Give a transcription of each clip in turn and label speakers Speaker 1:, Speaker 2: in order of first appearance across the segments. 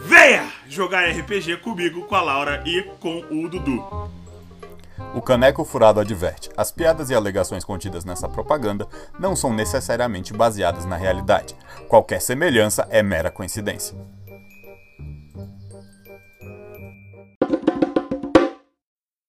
Speaker 1: Venha jogar RPG comigo, com a Laura e com o Dudu.
Speaker 2: O Caneco Furado adverte: as piadas e alegações contidas nessa propaganda não são necessariamente baseadas na realidade. Qualquer semelhança é mera coincidência.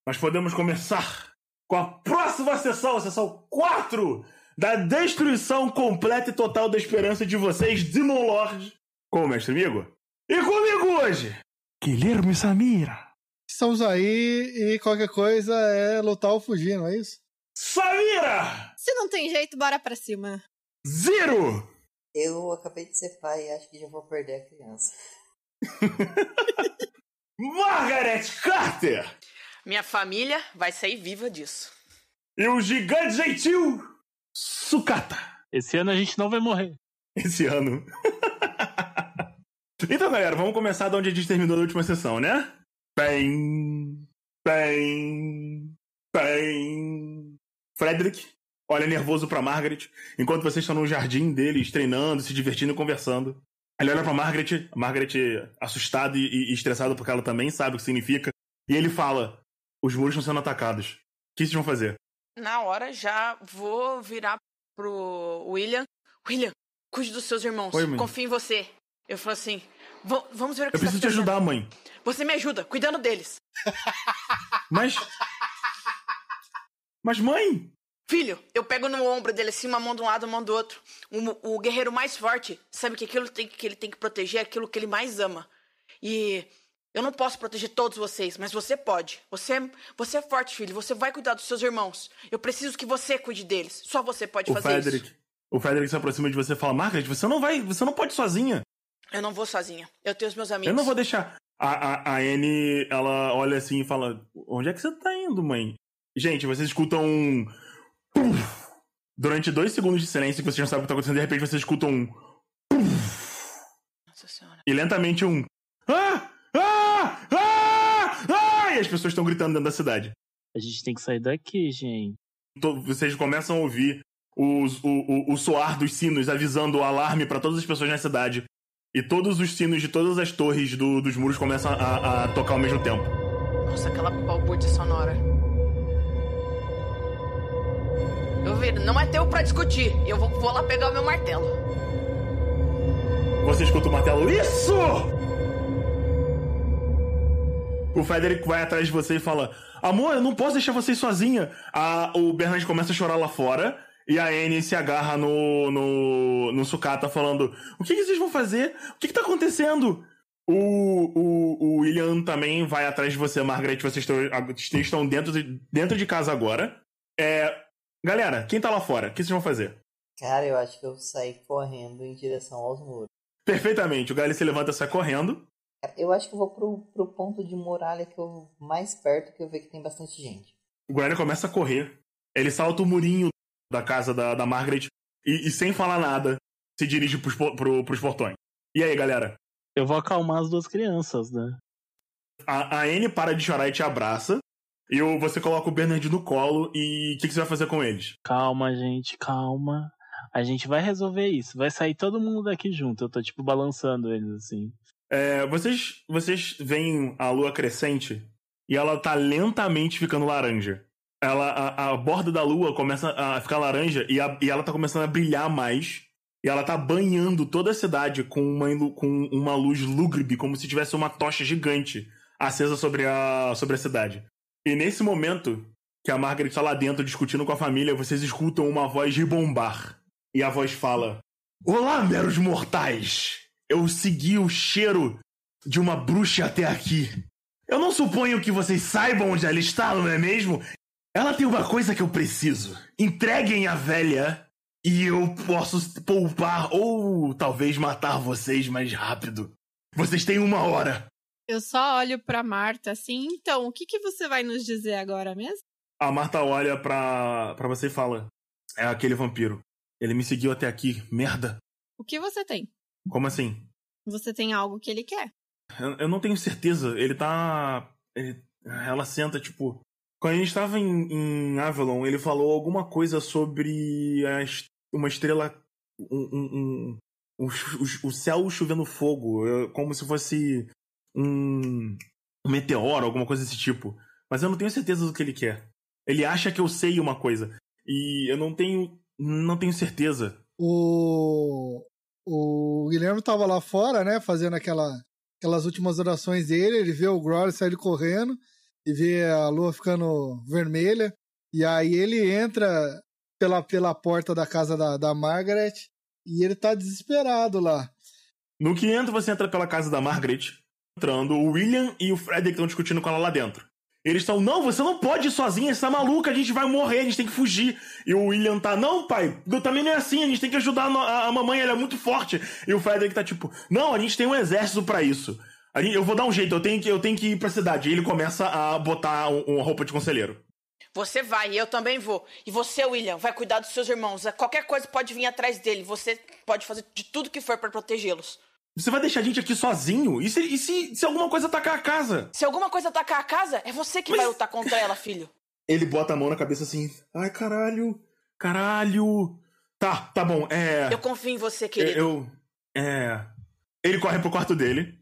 Speaker 1: Nós podemos começar com a próxima sessão, a sessão 4 da destruição completa e total da esperança de vocês, Demon Lord, com o Mestre Amigo. E comigo hoje, Guilherme Samira.
Speaker 3: Estamos aí e qualquer coisa é lutar ou fugir, não é isso?
Speaker 1: Samira!
Speaker 4: Se não tem jeito, bora pra cima.
Speaker 1: Zero!
Speaker 5: Eu acabei de ser pai e acho que já vou perder a criança.
Speaker 1: Margaret Carter!
Speaker 6: Minha família vai sair viva disso.
Speaker 1: E o gigante gentil Sucata.
Speaker 7: Esse ano a gente não vai morrer.
Speaker 1: Esse ano. Então, galera, vamos começar de onde a gente terminou na última sessão, né? Bem. Bem. Bem. Frederick olha nervoso pra Margaret, enquanto vocês estão no jardim deles, treinando, se divertindo e conversando. Ele olha pra Margaret, Margaret assustada e, e estressada porque ela também sabe o que significa. E ele fala: Os muros estão sendo atacados. O que vocês vão fazer?
Speaker 6: Na hora já vou virar pro William. William, cuide dos seus irmãos.
Speaker 1: Oi.
Speaker 6: Confio em você. Eu falo assim: "Va- vamos ver o que
Speaker 1: Eu
Speaker 6: você
Speaker 1: preciso
Speaker 6: tá
Speaker 1: te
Speaker 6: fazendo."
Speaker 1: ajudar, mãe.
Speaker 6: Você me ajuda, cuidando deles.
Speaker 1: Mas. Mas, mãe!
Speaker 6: Filho, eu pego no ombro dele assim, uma mão de um lado, uma mão do outro. O, o guerreiro mais forte sabe que aquilo tem, que ele tem que proteger é aquilo que ele mais ama. E eu não posso proteger todos vocês, mas você pode. Você, é- você é forte, filho. Você vai cuidar dos seus irmãos. Eu preciso que você cuide deles. Só você pode
Speaker 1: O
Speaker 6: fazer
Speaker 1: Frederick.
Speaker 6: isso.
Speaker 1: O Frederick se aproxima de você e fala: Margaret, você não vai. Você não pode sozinha.
Speaker 6: Eu não vou sozinha. Eu tenho os meus amigos.
Speaker 1: Eu não vou deixar. A, a, a Anne, ela olha assim e fala: Onde é que você tá indo, mãe? Gente, vocês escutam um. Puf! Durante dois segundos de silêncio que vocês não sabem o que tá acontecendo, de repente vocês escutam um.
Speaker 6: Nossa senhora.
Speaker 1: E lentamente um. Ah! Ah! Ah! Ah! E as pessoas estão gritando dentro da cidade.
Speaker 7: A gente tem que sair daqui, gente.
Speaker 1: To- Vocês começam a ouvir os- o, o, o soar dos sinos avisando o alarme para todas as pessoas na cidade. E todos os sinos de todas as torres do- dos muros começam a, a tocar ao mesmo tempo.
Speaker 6: Nossa, aquela balbúrdia sonora. Eu vi, não é teu pra discutir. Eu vou, vou lá pegar o meu martelo.
Speaker 1: Você escuta o martelo. Isso! O Frederick vai atrás de você e fala: Amor, eu não posso deixar você sozinha. A, o Bernard começa a chorar lá fora. E a Anne se agarra no, no, no sucata falando: O que, que vocês vão fazer? O que, que tá acontecendo? O, o, o William também vai atrás de você, Margaret. Vocês estão, vocês estão dentro, de, dentro de casa agora. É, galera, quem tá lá fora? O que vocês vão fazer?
Speaker 5: Cara, eu acho que eu saí correndo em direção aos muros.
Speaker 1: Perfeitamente. O Gally se levanta e sai correndo.
Speaker 5: Eu acho que eu vou pro, pro ponto de muralha que eu mais perto que eu vejo que tem bastante gente.
Speaker 1: O Guarani começa a correr. Ele salta o murinho da casa da, da Margaret e, e, sem falar nada, se dirige pros, pro, pros portões. E aí, galera?
Speaker 7: Eu vou acalmar as duas crianças, né?
Speaker 1: A, a Anne para de chorar e te abraça. E você coloca o Bernard no colo e o que, que você vai fazer com eles?
Speaker 7: Calma, gente, calma. A gente vai resolver isso. Vai sair todo mundo daqui junto. Eu tô, tipo, balançando eles assim.
Speaker 1: É, vocês, vocês veem a lua crescente e ela tá lentamente ficando laranja. Ela, a, a borda da lua começa a ficar laranja e, a- e ela tá começando a brilhar mais. E ela tá banhando toda a cidade com uma, com uma luz lúgubre, como se tivesse uma tocha gigante acesa sobre a, sobre a cidade. E nesse momento, que a Margaret tá lá dentro discutindo com a família, vocês escutam uma voz ribombar. E a voz fala: Olá, meros mortais! Eu segui o cheiro de uma bruxa até aqui. Eu não suponho que vocês saibam onde ela está, não é mesmo? Ela tem uma coisa que eu preciso. Entreguem a velha e eu posso poupar ou talvez matar vocês mais rápido. Vocês têm uma hora.
Speaker 4: Eu só olho pra Marta assim, então, o que, que você vai nos dizer agora mesmo?
Speaker 1: A Marta olha pra, pra você e fala: É aquele vampiro. Ele me seguiu até aqui, merda.
Speaker 4: O que você tem?
Speaker 1: Como assim?
Speaker 4: Você tem algo que ele quer.
Speaker 1: Eu, eu não tenho certeza. Ele tá. ele- ela senta, tipo. Quando a gente tava em, em Avalon, ele falou alguma coisa sobre a es- uma estrela. Um, um- um- o, o- céu chovendo fogo. Como se fosse um, um meteoro, alguma coisa desse tipo. Mas eu não tenho certeza do que ele quer. Ele acha que eu sei uma coisa. E eu não tenho. Não tenho certeza.
Speaker 3: O, o Guilherme tava lá fora, né, fazendo aquela, aquelas últimas orações dele. Ele vê o Grory sair correndo e vê a lua ficando vermelha. E aí ele entra pela, pela porta da casa da, da Margaret e ele tá desesperado lá.
Speaker 1: No que entra, você entra pela casa da Margaret. Entrando, o William e o Frederick estão discutindo com ela lá dentro. Eles estão, não, você não pode ir sozinha, você tá maluca, a gente vai morrer, a gente tem que fugir. E o William tá, não, pai, também não é assim, a gente tem que ajudar a, a- a mamãe, ela é muito forte. E o Frederick tá tipo, não, a gente tem um exército pra isso. A gente- eu vou dar um jeito, eu tenho que, eu tenho que ir pra cidade. E ele começa a botar um- uma roupa de conselheiro.
Speaker 6: Você vai, eu também vou. E você, William, vai cuidar dos seus irmãos. Qualquer coisa pode vir atrás dele. Você pode fazer de tudo que for pra protegê-los.
Speaker 1: Você vai deixar a gente aqui sozinho? E se, e se, se alguma coisa atacar a casa?
Speaker 6: Se alguma coisa atacar a casa, é você que vai lutar contra ela, filho.
Speaker 1: Ele bota a mão na cabeça assim, ai caralho, caralho. Tá, tá bom, é.
Speaker 6: Eu confio em você, querido.
Speaker 1: Eu. É. Ele corre pro quarto dele.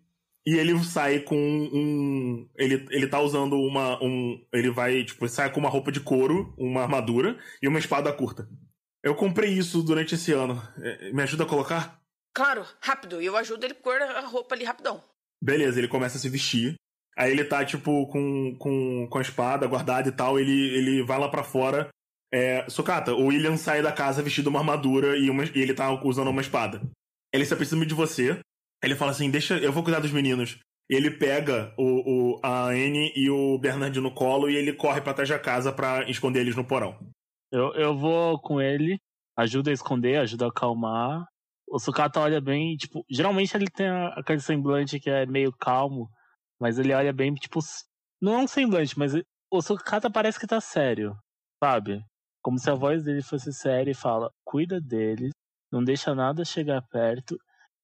Speaker 1: E ele sai com um. Ele, ele tá usando uma. Um, ele vai, tipo, sai com uma roupa de couro, uma armadura e uma espada curta. Eu comprei isso durante esse ano. É, Me ajuda a colocar?
Speaker 6: Claro, rápido. Eu ajudo ele a pôr a roupa ali rapidão.
Speaker 1: Beleza, ele começa a se vestir. Aí ele tá, tipo, com, com, com a espada guardada e tal. Ele, ele vai lá pra fora. É, Socata, o William sai da casa vestido uma armadura e, uma, e ele tá usando uma espada. Ele se aproxima de você. Ele fala assim: Deixa, eu vou cuidar dos meninos. Ele pega o, o, a Anne e o Bernard no colo e ele corre pra trás da casa pra esconder eles no porão.
Speaker 7: Eu, eu vou com ele, ajuda a esconder, ajuda a acalmar. O Sukata olha bem, tipo, geralmente ele tem aquele semblante que é meio calmo, mas ele olha bem, tipo, não é um semblante, mas o Sukata parece que tá sério, sabe? Como se a voz dele fosse séria e fala: cuida deles, não deixa nada chegar perto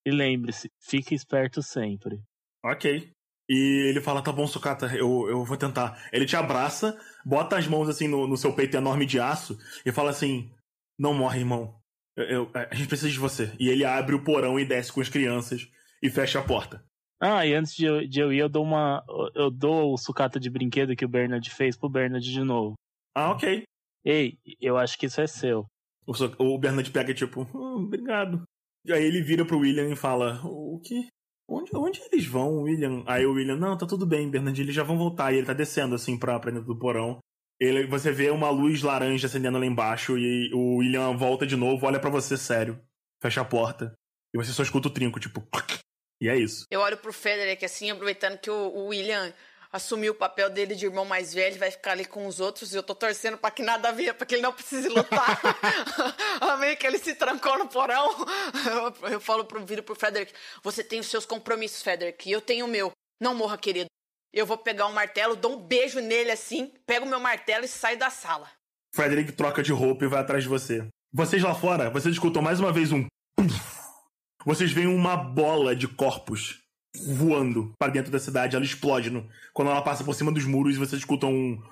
Speaker 7: e lembre-se, fique esperto sempre.
Speaker 1: Ok. E ele fala: Tá bom, Sukata, eu, eu vou tentar. Ele te abraça, bota as mãos assim no, no seu peito enorme de aço e fala assim: Não morre, irmão. Eu, eu- a gente precisa de você. E ele abre o porão e desce com as crianças e fecha a porta.
Speaker 7: Ah, e antes de eu, de eu ir, eu dou uma. Eu dou o sucata de brinquedo que o Bernard fez pro Bernard de novo.
Speaker 1: Ah, ok.
Speaker 7: Ei, eu acho que isso é seu.
Speaker 1: O, o Bernard pega tipo: "Hum, Obrigado. E aí ele vira pro William e fala: O que? Onde, onde eles vão, William? Aí o William: Não, tá tudo bem, Bernard, eles já vão voltar. E ele tá descendo assim pra, pra dentro do porão. Ele, você vê uma luz laranja acendendo lá embaixo e o William volta de novo, olha pra você sério, fecha a porta. E você só escuta o trinco, tipo. E é isso.
Speaker 6: Eu olho pro Frederick assim, aproveitando que o, o William assumiu o papel dele de irmão mais velho, vai ficar ali com os outros e eu tô torcendo pra que nada venha, pra que ele não precise lutar. Amei que ele se trancou no porão. Eu, eu falo pro viro pro Frederick: Você tem os seus compromissos, Frederick, e eu tenho o meu. Não morra, querido. Eu vou pegar um martelo, dou um beijo nele assim, pego o meu martelo e saio da sala.
Speaker 1: Frederick troca de roupa e vai atrás de você. Vocês lá fora, vocês escutam mais uma vez um. Vocês veem uma bola de corpos voando para dentro da cidade. Ela explode no- quando ela passa por cima dos muros e vocês escutam um.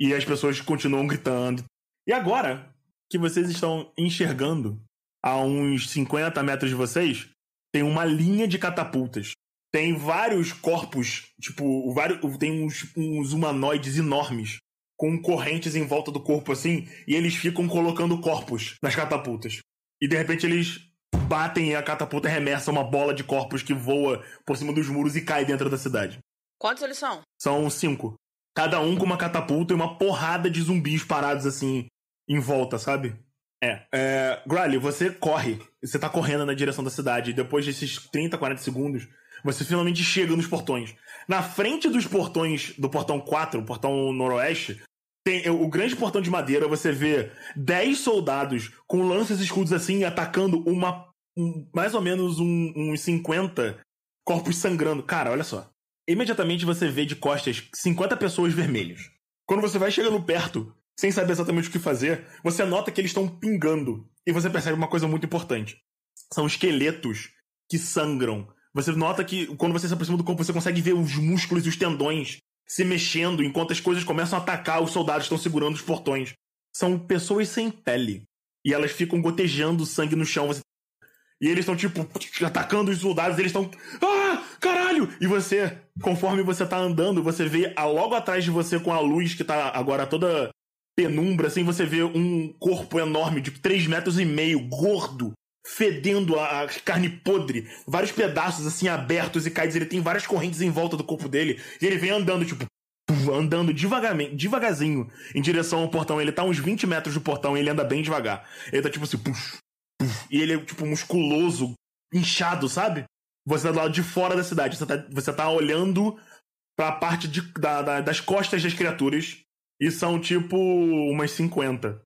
Speaker 1: E as pessoas continuam gritando. E agora que vocês estão enxergando a uns 50 metros de vocês, tem uma linha de catapultas. Tem vários corpos, tipo, vários, tem uns, uns humanoides enormes com correntes em volta do corpo assim, e eles ficam colocando corpos nas catapultas. E de repente eles batem e a catapulta arremessa uma bola de corpos que voa por cima dos muros e cai dentro da cidade.
Speaker 6: Quantos eles são?
Speaker 1: São cinco. Cada um com uma catapulta e uma porrada de zumbis parados assim em volta, sabe? É. é Grally, você corre. Você tá correndo na direção da cidade. E depois desses 30, 40 segundos, você finalmente chega nos portões. Na frente dos portões do portão 4, o portão noroeste, tem o grande portão de madeira. Você vê 10 soldados com lanças e escudos assim atacando uma. Um, mais ou menos um, uns 50 corpos sangrando. Cara, olha só. Imediatamente você vê de costas 50 pessoas vermelhas. Quando você vai chegando perto, sem saber exatamente o que fazer, você nota que eles estão pingando. E você percebe uma coisa muito importante. São esqueletos que sangram. Você nota que quando você se aproxima do corpo, você consegue ver os músculos e os tendões se mexendo enquanto as coisas começam a atacar, os soldados estão segurando os portões. São pessoas sem pele. E elas ficam gotejando sangue no chão. Você... E eles estão, tipo, atacando os soldados, eles estão. Ah! Caralho! E você, conforme você tá andando, você vê logo atrás de você com a luz que tá agora toda penumbra, assim, você vê um corpo enorme de 3 metros e meio, gordo, fedendo a carne podre, vários pedaços assim abertos e caídos. Ele tem várias correntes em volta do corpo dele e ele vem andando, tipo, andando devagarmente, devagarzinho em direção ao portão. Ele tá uns 20 metros do portão e ele anda bem devagar. Ele tá tipo assim, puf, puf, e ele é tipo musculoso, inchado, sabe? Você tá do lado de fora da cidade, você tá, você tá olhando pra parte de, da, da, das costas das criaturas e são tipo umas 50.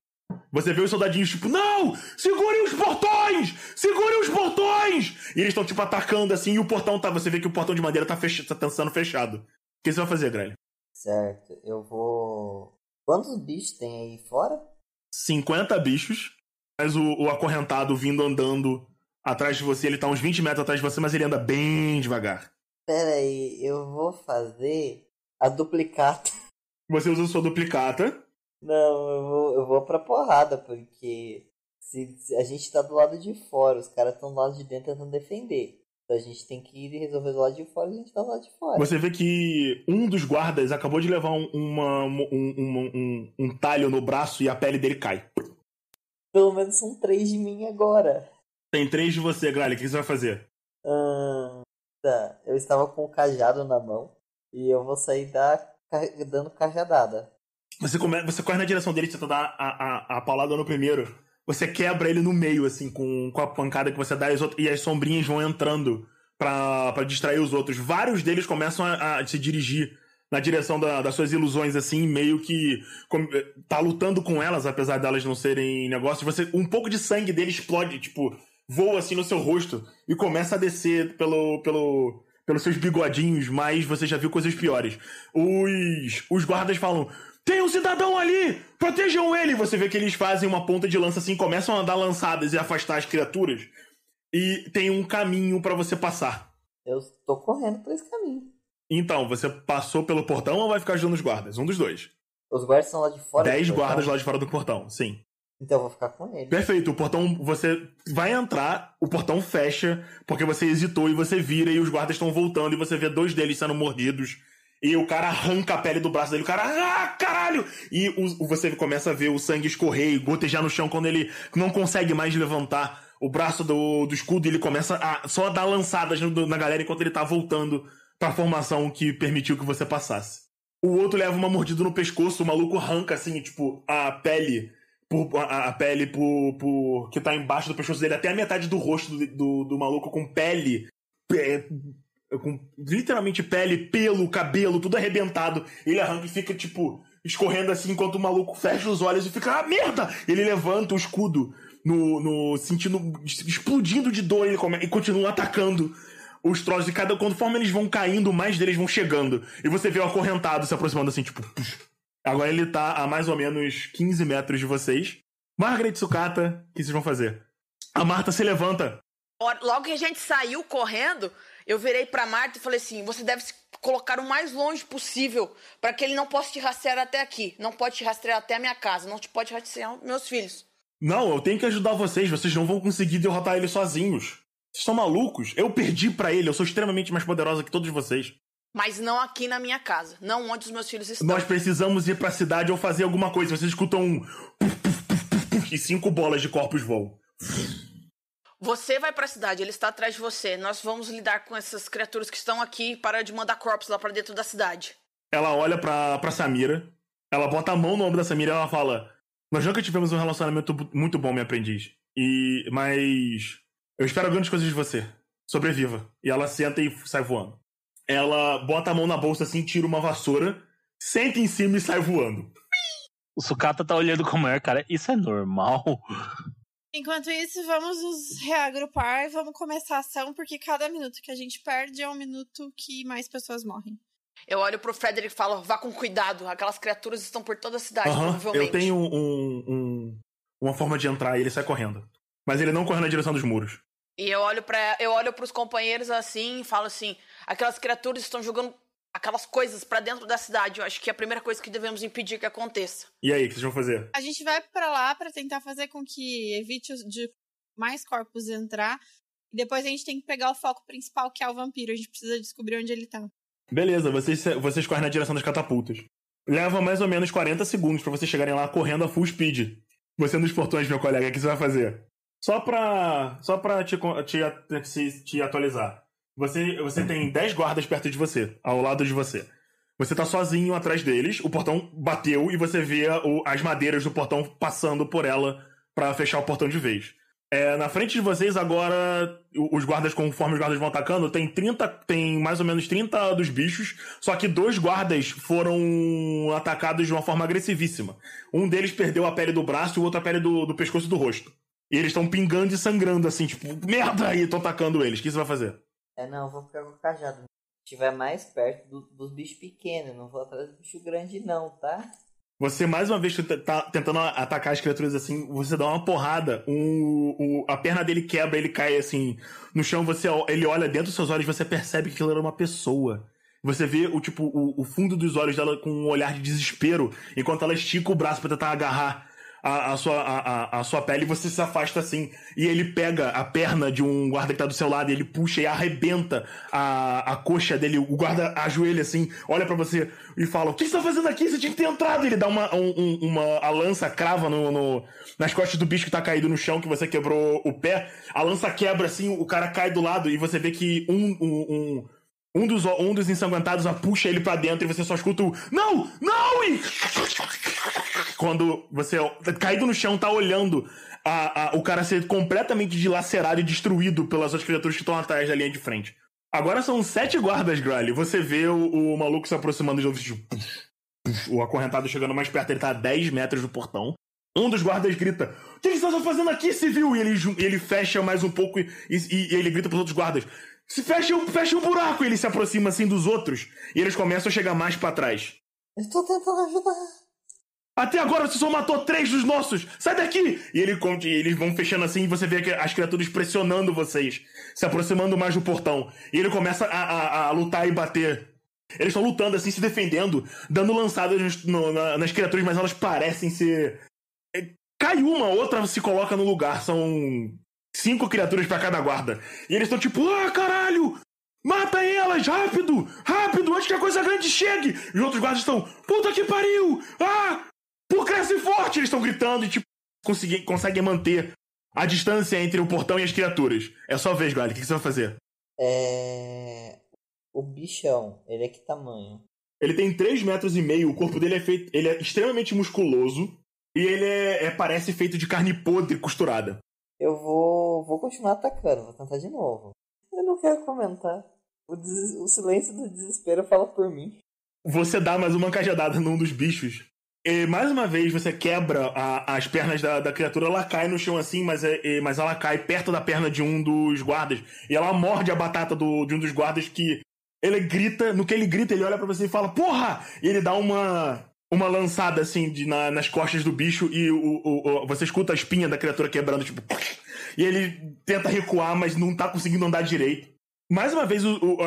Speaker 1: Você vê os soldadinhos tipo, não! Segurem os portões! Segurem os portões! E eles estão tipo atacando assim e o portão tá. Você vê que o portão de madeira tá, fech... tá sendo fechado. O que você vai fazer, Grelha?
Speaker 5: Certo, eu vou. Quantos bichos tem aí fora?
Speaker 1: 50 bichos. Mas o, o acorrentado vindo andando atrás de você, ele tá uns 20 metros atrás de você, mas ele anda bem devagar.
Speaker 5: Pera aí, eu vou fazer a duplicata.
Speaker 1: Você usa sua duplicata.
Speaker 5: Não, eu vou, eu vou pra porrada, porque se, se a gente tá do lado de fora, os caras estão do lado de dentro tentando defender. Então a gente tem que ir resolver do lado de fora e a gente tá do lado de fora.
Speaker 1: Você vê que um dos guardas acabou de levar um, uma, um, um, um, um talho no braço e a pele dele cai.
Speaker 5: Pelo menos são três de mim agora.
Speaker 1: Tem três de você, Gralha. O que você vai fazer?
Speaker 5: Hum, tá. Eu estava com o cajado na mão e eu vou sair da dando cajadada.
Speaker 1: Você, come, você corre na direção dele, tenta dar a, a, a paulada no primeiro. Você quebra ele no meio, assim, com, com a pancada que você dá e e as sombrinhas vão entrando para distrair os outros. Vários deles começam a, a se dirigir na direção da, das suas ilusões, assim, meio que com, tá lutando com elas, apesar delas não serem negócios. Você, um pouco de sangue dele explode, tipo, voa assim no seu rosto e começa a descer pelo, pelo, pelos seus bigodinhos, mas você já viu coisas piores. Os, os guardas falam: tem um cidadão ali! Protejam ele! Você vê que eles fazem uma ponta de lança assim, começam a dar lançadas e afastar as criaturas. E tem um caminho para você passar.
Speaker 5: Eu tô correndo por esse caminho.
Speaker 1: Então, você passou pelo portão ou vai ficar ajudando os guardas? Um dos dois.
Speaker 5: Os guardas estão lá de fora.
Speaker 1: Dez guardas lá de fora do portão, sim.
Speaker 5: Então eu vou ficar com ele.
Speaker 1: Perfeito. O portão, você vai entrar, o portão fecha, porque você hesitou e você vira e os guardas estão voltando e você vê dois deles sendo mordidos. E o cara arranca a pele do braço dele, o cara, ah, caralho! E o, você começa a ver o sangue escorrer e gotejar no chão quando ele não consegue mais levantar o braço do, do escudo e ele começa a só a dar lançadas na galera enquanto ele tá voltando pra formação que permitiu que você passasse. O outro leva uma mordida no pescoço, o maluco arranca assim, tipo, a pele por, a, a, pele por, por, que tá embaixo do pescoço dele, até a metade do rosto do, do, do maluco com pele. Com literalmente pele, pelo, cabelo, tudo arrebentado. Ele arranca e fica, tipo, escorrendo assim enquanto o maluco fecha os olhos e fica, ah, merda! Ele levanta o escudo no, no sentindo, explodindo de dor ele come, e continua atacando os troços. E cada, conforme eles vão caindo, mais deles vão chegando. E você vê o acorrentado se aproximando assim, tipo, Agora ele tá a mais ou menos 15 metros de vocês. Margaret Sukata, o que vocês vão fazer? A Marta se levanta.
Speaker 6: Logo que a gente saiu correndo, eu virei pra Marta e falei assim: você deve se colocar o mais longe possível para que ele não possa te rastrear até aqui. Não pode te rastrear até a minha casa. Não te pode rastrear meus filhos.
Speaker 1: Não, eu tenho que ajudar vocês. Vocês não vão conseguir derrotar ele sozinhos. Vocês são malucos? Eu perdi para ele. Eu sou extremamente mais poderosa que todos vocês.
Speaker 6: Mas não aqui na minha casa. Não onde os meus filhos estão.
Speaker 1: Nós precisamos ir pra cidade ou fazer alguma coisa. Vocês escutam um. E cinco bolas de corpos voam.
Speaker 6: Você vai pra cidade, ele está atrás de você. Nós vamos lidar com essas criaturas que estão aqui para de mandar corpos lá para dentro da cidade.
Speaker 1: ela olha pra, pra Samira, ela bota a mão no ombro da Samira e ela fala: Nós nunca tivemos um relacionamento muito bom, minha aprendiz. E. Mas. Eu espero grandes coisas de você. Sobreviva. E ela senta e sai voando. Ela bota a mão na bolsa assim, tira uma vassoura, senta em cima e sai voando.
Speaker 7: O Sukata tá olhando como é, cara. Isso é normal?
Speaker 4: Enquanto isso, vamos nos reagrupar e vamos começar a ação, porque cada minuto que a gente perde é um minuto que mais pessoas morrem.
Speaker 6: Eu olho pro Frederick e falo, vá com cuidado, aquelas criaturas estão por toda a cidade,
Speaker 1: Aham,
Speaker 6: provavelmente.
Speaker 1: eu tenho um, um- uma forma de entrar e ele sai correndo. Mas ele não corre na direção dos muros.
Speaker 6: E eu olho para, eu olho pros companheiros assim e falo assim, aquelas criaturas estão jogando aquelas coisas pra dentro da cidade. Eu acho que é a primeira coisa que devemos impedir que aconteça.
Speaker 1: E aí, o que vocês vão fazer?
Speaker 4: A gente vai pra lá pra tentar fazer com que evite os- de mais corpos entrar. E depois a gente tem que pegar o foco principal, que é o vampiro. A gente precisa descobrir onde ele tá.
Speaker 1: Beleza, vocês, vocês correm na direção das catapultas. Leva mais ou menos 40 segundos pra vocês chegarem lá correndo a full speed. Você nos portões, meu colega, o que você vai fazer? Só pra, só pra te, te, te, te atualizar. Você, você tem 10 guardas perto de você, ao lado de você. Você tá sozinho atrás deles, o portão bateu e você vê o- as madeiras do portão passando por ela pra fechar o portão de vez. É, na frente de vocês agora, os guardas, conforme os guardas vão atacando, tem 30, tem mais ou menos 30 dos bichos, só que dois guardas foram atacados de uma forma agressivíssima. Um deles perdeu a pele do braço e o outro a pele do, do pescoço e do rosto. E eles estão pingando e sangrando assim, tipo, merda! E estão atacando eles. O que você vai fazer?
Speaker 5: É, não, eu vou ficar com o cajado. Estiver mais perto do- dos bichos pequenos, não vou atrás do bicho grande não, tá?
Speaker 1: Você, mais uma vez, que tá tentando atacar as criaturas assim, você dá uma porrada, um, o- a perna dele quebra, ele cai assim no chão, você, ele olha dentro dos seus olhos, você percebe que aquilo era uma pessoa. Você vê o tipo o, o fundo dos olhos dela com um olhar de desespero, enquanto ela estica o braço pra tentar agarrar a, a sua, a, a- sua pele, você se afasta assim, e ele pega a perna de um guarda que tá do seu lado, e ele puxa e arrebenta a, a coxa dele, o guarda ajoelha assim, olha pra você e fala, o que você tá fazendo aqui? Você tinha que ter entrado! Ele dá uma, um- um- uma a lança crava no, no- nas costas do bicho que tá caído no chão, que você quebrou o pé, a lança quebra assim, o cara cai do lado, e você vê que um, um, um um dos, um dos ensanguentados a puxa ele pra dentro e você só escuta o Não! Não! E... Quando você, caído no chão, tá olhando a, a- o cara ser completamente dilacerado e destruído pelas outras criaturas que estão atrás da linha de frente. Agora são sete guardas, Grally. Você vê o, o maluco se aproximando de novo. tipo, O acorrentado chegando mais perto, ele tá a 10 metros do portão. Um dos guardas grita: O que eles estão fazendo aqui, civil? E ele, ele fecha mais um pouco e, e- e ele grita pros outros guardas: Se fecha, fecha um buraco! E ele se aproxima assim dos outros e eles começam a chegar mais pra trás.
Speaker 5: Eu tô tentando ajudar.
Speaker 1: Até agora você só matou três dos nossos! Sai daqui! E ele, e eles vão fechando assim e você vê as criaturas pressionando vocês, se aproximando mais do portão. E ele começa a, a- a lutar e bater. Eles estão lutando assim, se defendendo, dando lançadas no- na- nas criaturas, mas elas parecem ser. é, Cai uma, outra se coloca no lugar. São cinco criaturas pra cada guarda. E eles estão tipo, ah, caralho! Mata elas, rápido! Rápido, antes que a coisa grande chegue! E os outros guardas estão, puta que pariu! Ah! Por cresce forte! Eles estão gritando e, tipo, conseguem, conseguem manter a distância entre o portão e as criaturas. É só vez, Gali. O que que você vai fazer?
Speaker 5: É. O bichão, ele é que tamanho?
Speaker 1: Ele tem 3 metros e meio, o corpo dele é feito. Ele é extremamente musculoso. E ele é, é- parece feito de carne podre costurada.
Speaker 5: Eu vou. vou continuar atacando, vou tentar de novo. Eu não quero comentar. O, des- o silêncio do desespero fala por mim.
Speaker 1: Você dá mais uma cajadada num dos bichos. E mais uma vez você quebra a- as pernas da, da criatura, ela cai no chão assim, mas, é- mas ela cai perto da perna de um dos guardas. E ela morde a batata do- de um dos guardas que. Ele grita, no que ele grita, ele olha pra você e fala, porra! E ele dá uma. Uma lançada assim de, na- nas costas do bicho e o, o- o- você escuta a espinha da criatura quebrando, tipo. E ele tenta recuar, mas não tá conseguindo andar direito. Mais uma vez,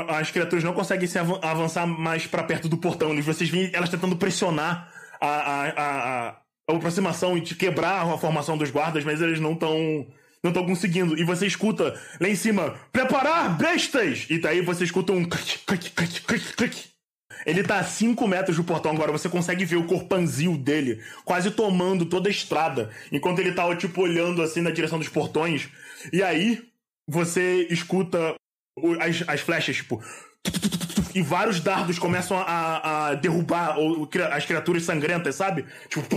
Speaker 1: as criaturas não conseguem se avan- avançar mais pra perto do portão. Vocês veem elas tentando pressionar a, a, a, a aproximação e de quebrar a formação dos guardas, mas eles não estão não estão conseguindo. E você escuta lá em cima, preparar bestas! E daí você escuta um clique, clique, clique, clique. Ele tá a 5 metros do portão agora, você consegue ver o corpanzil dele quase tomando toda a estrada, enquanto ele tá, tipo, olhando assim na direção dos portões. E aí, você escuta as, as flechas, tipo, e vários dardos começam a, a derrubar o- o cria- as criaturas sangrentas, sabe? Tipo,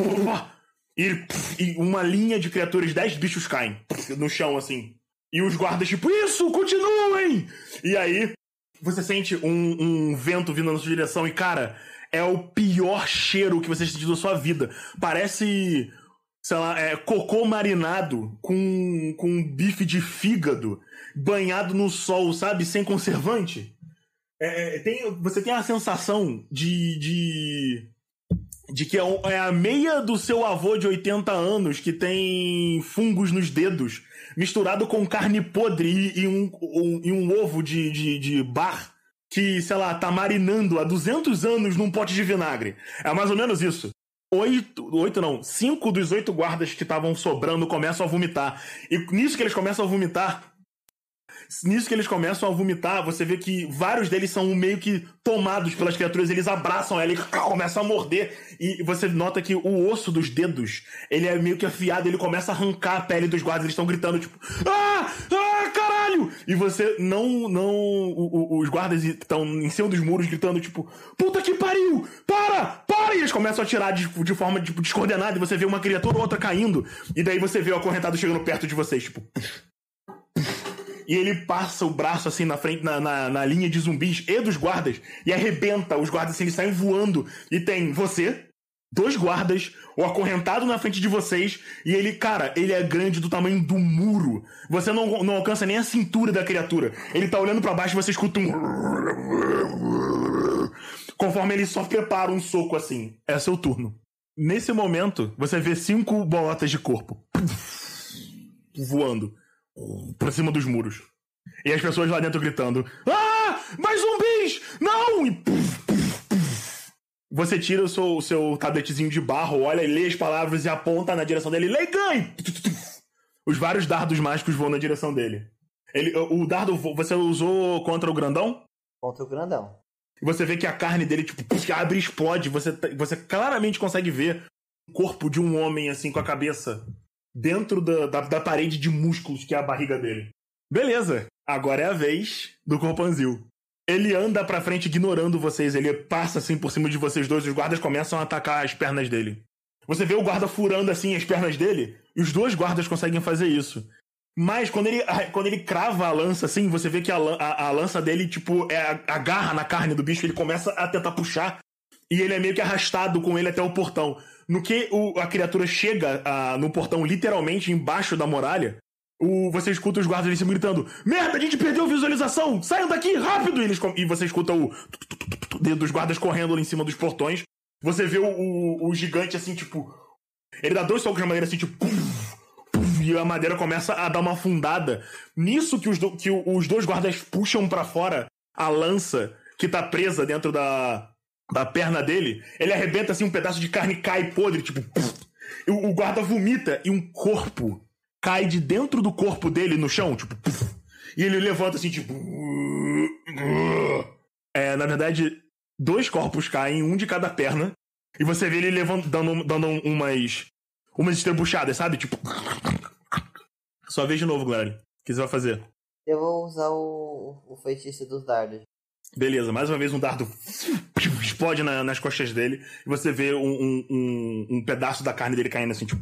Speaker 1: e, e uma linha de criaturas, 10 bichos caem no chão, assim. E os guardas, tipo, isso, continuem! E aí, você sente um, um vento vindo na sua direção e, cara, é o pior cheiro que você sentiu na sua vida. Parece, sei lá, é, cocô marinado com, com bife de fígado banhado no sol, sabe? Sem conservante. É, é, tem, você tem a sensação de. de. de que é, é a meia do seu avô de 80 anos que tem fungos nos dedos, misturado com carne podre e, e um, um- e um ovo de, de, de bar que, sei lá, tá marinando há 200 anos num pote de vinagre. É mais ou menos isso. Oito, oito não, cinco dos oito guardas que estavam sobrando começam a vomitar. E nisso que eles começam a vomitar, Nisso que eles começam a vomitar, você vê que vários deles são meio que tomados pelas criaturas, eles abraçam ela e começam a morder. E você nota que o osso dos dedos, ele é meio que afiado, ele começa a arrancar a pele dos guardas, eles estão gritando, tipo, ah! Ah, caralho! E você não, não, o- o- os guardas estão em cima dos muros gritando, tipo, puta que pariu! Para! Para! E eles começam a atirar de, de forma, tipo, descoordenada, e você vê uma criatura ou outra caindo, e daí você vê o acorrentado chegando perto de vocês, tipo, e ele passa o braço assim na frente, na, na, na linha de zumbis e dos guardas, e arrebenta os guardas assim, eles saem voando. E tem você, dois guardas, o acorrentado na frente de vocês, e ele, cara, ele é grande do tamanho do muro. Você não, não alcança nem a cintura da criatura. Ele tá olhando pra baixo e você escuta um. Conforme ele só prepara um soco assim. É seu turno. Nesse momento, você vê cinco bolotas de corpo voando pra cima dos muros. E as pessoas lá dentro gritando: Ah! Mais zumbis! Não! E puf, puf, puf. Você tira o seu, seu tabletezinho de barro, olha e lê as palavras e aponta na direção dele. Leigan! Os vários dardos mágicos voam na direção dele. Ele, o dardo vo- você usou contra o grandão?
Speaker 5: Contra o grandão.
Speaker 1: E você vê que a carne dele, tipo, abre e explode. Você, tá- você claramente consegue ver o corpo de um homem, assim, com a cabeça dentro da, da, da parede de músculos que é a barriga dele. Beleza, agora é a vez do Corpanzil. Ele anda pra frente ignorando vocês, ele passa assim por cima de vocês dois, os guardas começam a atacar as pernas dele. Você vê o guarda furando assim as pernas dele, e os dois guardas conseguem fazer isso. Mas quando ele, quando ele crava a lança assim, você vê que a, a, a lança dele, tipo, é, agarra na carne do bicho, ele começa a tentar puxar, e ele é meio que arrastado com ele até o portão. No que o- a criatura chega ah, no portão, literalmente embaixo da muralha, o, você escuta os guardas ali se gritando: Merda, a gente perdeu a visualização! Saiam daqui, rápido! E, eles, e você escuta o dedo dos guardas correndo ali em cima dos portões. Você vê o, o, o gigante assim, tipo. Ele dá dois socos na madeira assim, tipo. e a madeira começa a dar uma afundada. Nisso que os, do- que os dois guardas puxam pra fora a lança que tá presa dentro da, da perna dele, ele arrebenta assim um pedaço de carne cai podre, tipo. puf. O, o guarda vomita e um corpo cai de dentro do corpo dele no chão, tipo. puf. E ele levanta assim, tipo. É, na verdade, dois corpos caem, um de cada perna. E você vê ele levant, dando, dando umas. umas estrebuchadas, sabe? Tipo. Só vez de novo, galera. O que você vai fazer?
Speaker 5: Eu vou usar o, o feitiço dos dardos.
Speaker 1: Beleza, mais uma vez um dardo explode na- nas costas dele e você vê um, um- um- um pedaço da carne dele caindo assim, tipo.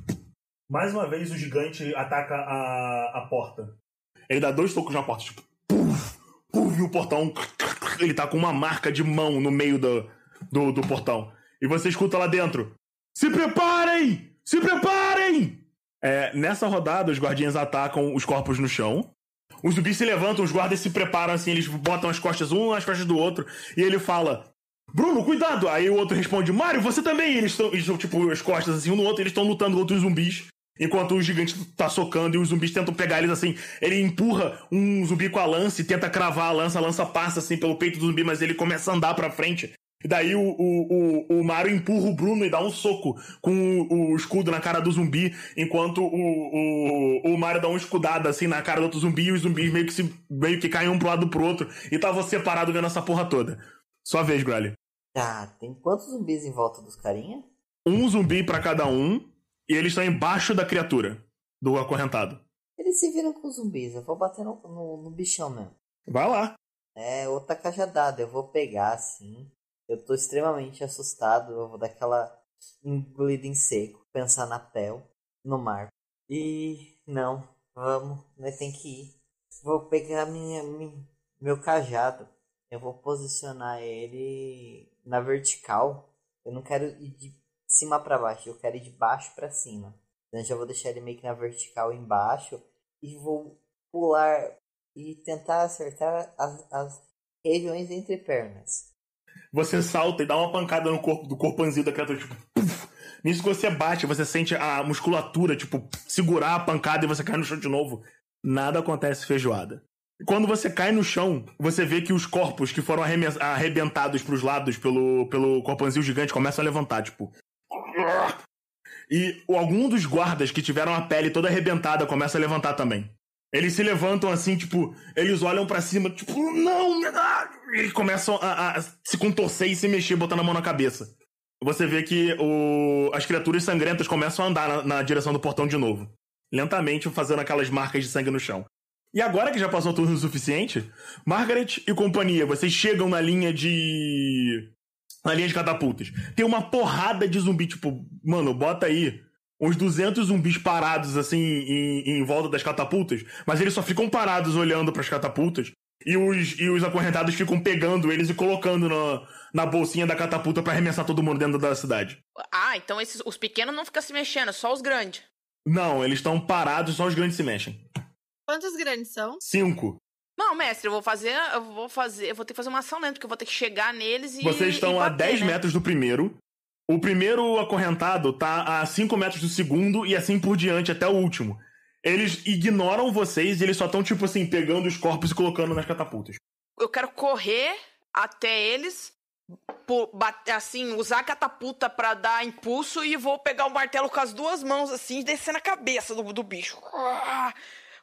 Speaker 1: Mais uma vez o gigante ataca a, a porta. Ele dá dois tocos na porta, tipo. Puf, puf, e o portão. Ele tá com uma marca de mão no meio do, do, do portão. E você escuta lá dentro: Se preparem! Se preparem! É, nessa rodada, os guardiães atacam os corpos no chão. Os zumbis se levantam, os guardas se preparam assim, eles botam as costas um nas costas do outro, e ele fala: Bruno, cuidado! Aí o outro responde: Mário, você também! E eles estão, tipo, as costas assim um no outro, eles estão lutando contra os zumbis. Enquanto o gigante tá socando e os zumbis tentam pegar eles assim. Ele empurra um zumbi com a lança e tenta cravar a lança. A lança passa assim pelo peito do zumbi, mas ele começa a andar pra frente. E daí o, o, o, o Mario empurra o Bruno e dá um soco com o, o escudo na cara do zumbi, enquanto o, o, o Mario dá uma escudada assim na cara do outro zumbi e os zumbis meio que, se, meio que caem um pro lado pro outro. E tá você parado vendo essa porra toda. Sua vez, Grally.
Speaker 5: Tá, tem quantos zumbis em volta dos carinha?
Speaker 1: Um zumbi pra cada um, e eles estão embaixo da criatura, do acorrentado.
Speaker 5: Eles se viram com os zumbis, eu vou bater no, no, no bichão mesmo.
Speaker 1: Vai lá.
Speaker 5: É outra cajadada, eu vou pegar assim. Eu tô extremamente assustado, eu vou dar aquela engolida em seco, pensar na Pel, no mar. E não, vamos, nós tem que ir. Vou pegar minha, minha, meu cajado. Eu vou posicionar ele na vertical. Eu não quero ir de cima para baixo, eu quero ir de baixo para cima. Então já vou deixar ele meio que na vertical embaixo e vou pular e tentar acertar as, as regiões entre pernas.
Speaker 1: Você salta e dá uma pancada no corpo do corpanzil da criatura, tipo, puf. Nisso que você bate, você sente a musculatura, tipo, segurar a pancada e você cai no chão de novo. Nada acontece feijoada. Quando você cai no chão, você vê que os corpos que foram arrebentados pros lados pelo, pelo corpanzil gigante começam a levantar, tipo. E algum dos guardas que tiveram a pele toda arrebentada começa a levantar também. Eles se levantam assim, tipo, eles olham para cima, tipo, não, e começam a, a, se contorcer e se mexer, botando a mão na cabeça. Você vê que o, as criaturas sangrentas começam a andar na, na direção do portão de novo. Lentamente, fazendo aquelas marcas de sangue no chão. E agora que já passou turno o suficiente, Margaret e companhia, vocês chegam na linha de. na linha de catapultas. Tem uma porrada de zumbi, tipo, mano, bota aí uns 200 zumbis parados, assim, em, em volta das catapultas, mas eles só ficam parados olhando para as catapultas. E os, e os acorrentados ficam pegando eles e colocando na, na bolsinha da catapulta para arremessar todo mundo dentro da cidade.
Speaker 6: Ah, então esses, os pequenos não ficam se mexendo, só os grandes.
Speaker 1: Não, eles estão parados, só os grandes se mexem.
Speaker 4: Quantos grandes são?
Speaker 1: Cinco.
Speaker 6: Não, mestre, eu vou fazer. Eu vou fazer. Eu vou ter que fazer uma ação lenta, porque eu vou ter que chegar neles e.
Speaker 1: Vocês estão
Speaker 6: e
Speaker 1: a
Speaker 6: bater,
Speaker 1: 10
Speaker 6: né?
Speaker 1: metros do primeiro. O primeiro acorrentado tá a 5 metros do segundo e assim por diante até o último. Eles ignoram vocês e eles só estão, tipo assim, pegando os corpos e colocando nas catapultas.
Speaker 6: Eu quero correr até eles, assim, usar a catapulta pra dar impulso e vou pegar o martelo com as duas mãos, assim, e descer na cabeça do, do bicho. Ah!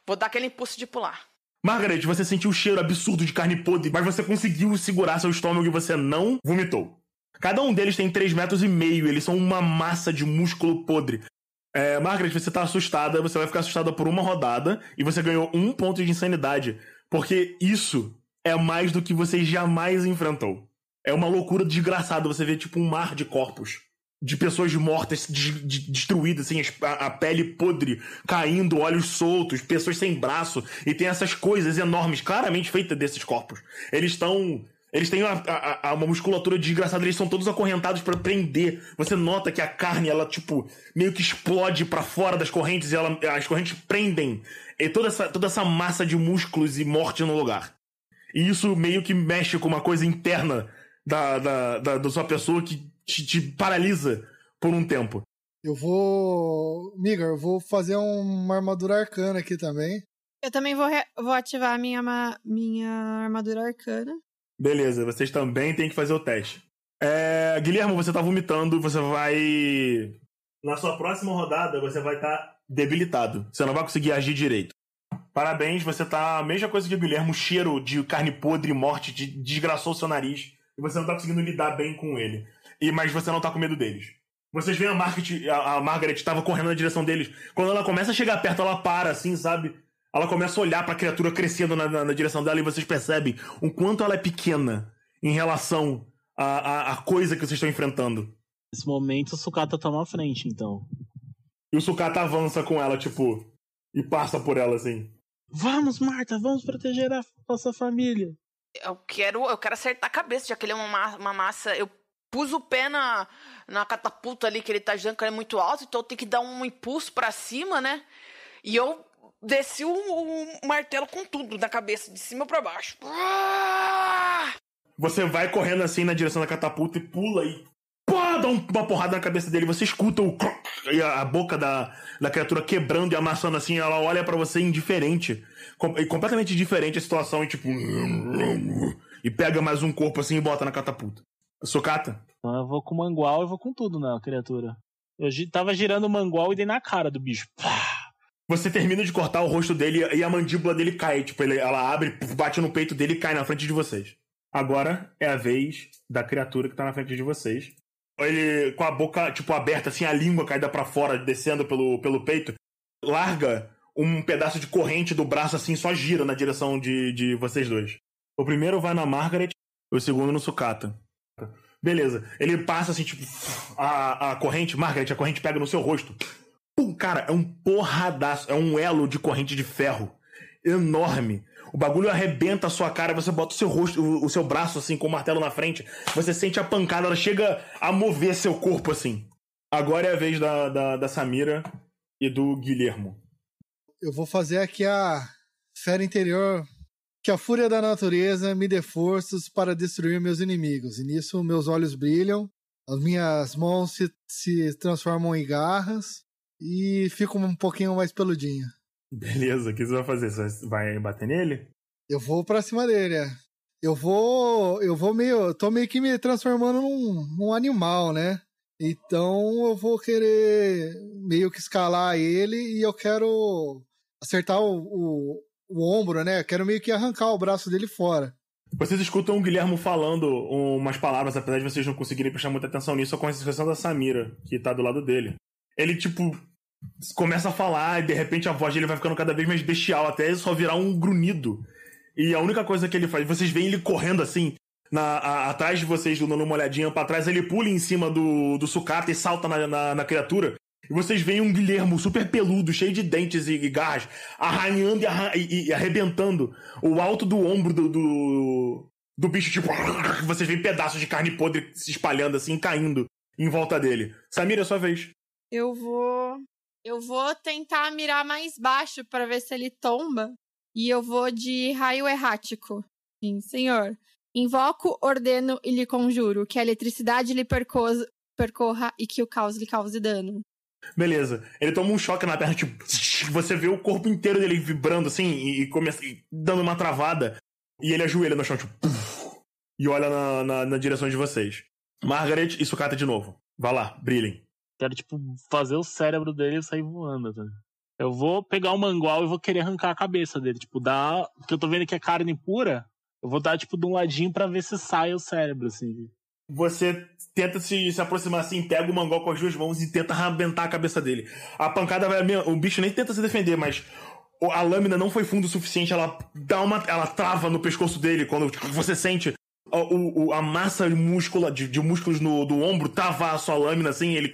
Speaker 6: Vou dar aquele impulso de pular.
Speaker 1: Margaret, você sentiu o cheiro absurdo de carne podre, mas você conseguiu segurar seu estômago e você não vomitou. Cada um deles tem 3 metros e meio, eles são uma massa de músculo podre. É, Margaret, você tá assustada, você vai ficar assustada por uma rodada e você ganhou um ponto de insanidade. Porque isso é mais do que você jamais enfrentou. É uma loucura desgraçada você ver tipo um mar de corpos. De pessoas mortas, de- de- destruídas, assim, as- a, a pele podre, caindo, olhos soltos, pessoas sem braço, e tem essas coisas enormes, claramente feitas desses corpos. Eles estão. Eles têm uma, a- a- uma musculatura desgraçada, eles são todos acorrentados pra prender. Você nota que a carne, ela, tipo, meio que explode pra fora das correntes e ela, as correntes prendem e toda essa, toda essa massa de músculos e morte no lugar. E isso meio que mexe com uma coisa interna da, da, da, da sua pessoa que te, te paralisa por um tempo.
Speaker 3: Eu vou. Miga, eu vou fazer uma armadura arcana aqui também.
Speaker 4: Eu também vou, re- vou ativar a minha, ma- minha armadura arcana.
Speaker 1: Beleza, vocês também têm que fazer o teste. É, Guilherme, você tá vomitando, você vai. Na sua próxima rodada, você vai estar debilitado. Você não vai conseguir agir direito. Parabéns, você tá a mesma coisa que o Guilherme, o cheiro de carne podre e morte te desgraçou seu nariz. E você não tá conseguindo lidar bem com ele. E, mas você não tá com medo deles. Vocês veem a Margaret, a, a Margaret tava correndo na direção deles. Quando ela começa a chegar perto, ela para, assim, sabe? Ela começa a olhar pra criatura crescendo na, na- na direção dela e vocês percebem o quanto ela é pequena em relação à, à, à coisa que vocês estão enfrentando.
Speaker 7: Nesse momento, o Sukata toma a frente, então.
Speaker 1: E o Sukata avança com ela, tipo, e passa por ela, assim.
Speaker 7: Vamos, Marta, vamos proteger a nossa família.
Speaker 6: Eu quero, eu quero acertar a cabeça, já que ele é uma, ma- uma massa. Eu pus o pé na, na catapulta ali que ele tá girando, que ele é muito alto, então eu tenho que dar um impulso pra cima, né? E eu desci o, o martelo com tudo na cabeça, de cima pra baixo. Ah!
Speaker 1: Você vai correndo assim na direção da catapulta e pula e pô, dá um- uma porrada na cabeça dele. Você escuta o croc, e a, boca da, da criatura quebrando e amassando assim. Ela olha pra você indiferente, com- e completamente diferente a situação e tipo e pega mais um corpo assim e bota na catapulta. Socata?
Speaker 7: Então eu vou com o mangual e vou com tudo na criatura. Eu tava girando o mangual e dei na cara do bicho.
Speaker 1: Você termina de cortar o rosto dele e a mandíbula dele cai. Tipo, ele- ela abre, bate no peito dele e cai na frente de vocês. Agora é a vez da criatura que tá na frente de vocês. Ele, com a boca, tipo, aberta, assim, a língua caída pra fora, descendo pelo, pelo peito, larga um pedaço de corrente do braço, assim, só gira na direção de, de vocês dois. O primeiro vai na Margaret, o segundo no Sucata. Beleza. Ele passa assim, tipo, a, a corrente, Margaret, a corrente pega no seu rosto. Pum, cara, é um porradaço, é um elo de corrente de ferro enorme. O bagulho arrebenta a sua cara, você bota o seu rosto, o, o seu braço assim com o martelo na frente, você sente a pancada, ela chega a mover seu corpo assim. Agora é a vez da, da, da Samira e do Guilhermo.
Speaker 3: Eu vou fazer aqui a fera interior. Que a fúria da natureza me dê forças para destruir meus inimigos. E nisso meus olhos brilham, as minhas mãos se, se transformam em garras e fico um pouquinho mais peludinho.
Speaker 1: Beleza, o que você vai fazer? Você vai bater nele?
Speaker 3: Eu vou pra cima dele, é. Eu vou. Eu vou meio. Eu tô meio que me transformando num, num animal, né? Então eu vou querer meio que escalar ele e eu quero acertar o, o, o ombro, né? Eu quero meio que arrancar o braço dele fora.
Speaker 1: Vocês escutam o Guilherme falando umas palavras, apesar de vocês não conseguirem prestar muita atenção nisso, com a exceção da Samira, que tá do lado dele. Ele, tipo, começa a falar e de repente a voz dele vai ficando cada vez mais bestial, até só virar um grunhido. E a única coisa que ele faz, vocês veem ele correndo assim, na, a, atrás de vocês, dando uma olhadinha para trás, ele pula em cima do, do sucata e salta na, na, na, criatura. E vocês veem um Guilhermo super peludo, cheio de dentes e, e garras, arranhando e, arra e, e, arrebentando o alto do ombro do, do, do bicho, tipo. Vocês veem pedaços de carne podre se espalhando assim, caindo em volta dele. Samira, é sua vez.
Speaker 4: Eu vou. Eu vou tentar mirar mais baixo para ver se ele tomba. E eu vou de raio errático. Sim, senhor. Invoco, ordeno e lhe conjuro que a eletricidade lhe percorra, percorra e que o caos lhe cause dano.
Speaker 1: Beleza. Ele toma um choque na perna, tipo, você vê o corpo inteiro dele vibrando assim e, começa e dando uma travada. E ele ajoelha no chão, tipo, e olha na, na, na, direção de vocês. Margaret e sucata de novo. Vá lá, brilhem.
Speaker 7: Quero, tipo, fazer o cérebro dele sair voando, tá? Eu vou pegar o mangual e vou querer arrancar a cabeça dele. Tipo, dar. Porque eu tô vendo que é carne pura. Eu vou dar, tipo, de um ladinho pra ver se sai o cérebro, assim.
Speaker 1: Você tenta se, se aproximar assim, pega o mangol com as duas mãos e tenta arrebentar a cabeça dele. A pancada vai. O bicho nem tenta se defender, mas a lâmina não foi fundo o suficiente, ela dá uma. ela trava no pescoço dele quando você sente a, o, a massa múscula, de, de músculos no, do ombro travar a sua lâmina assim, ele.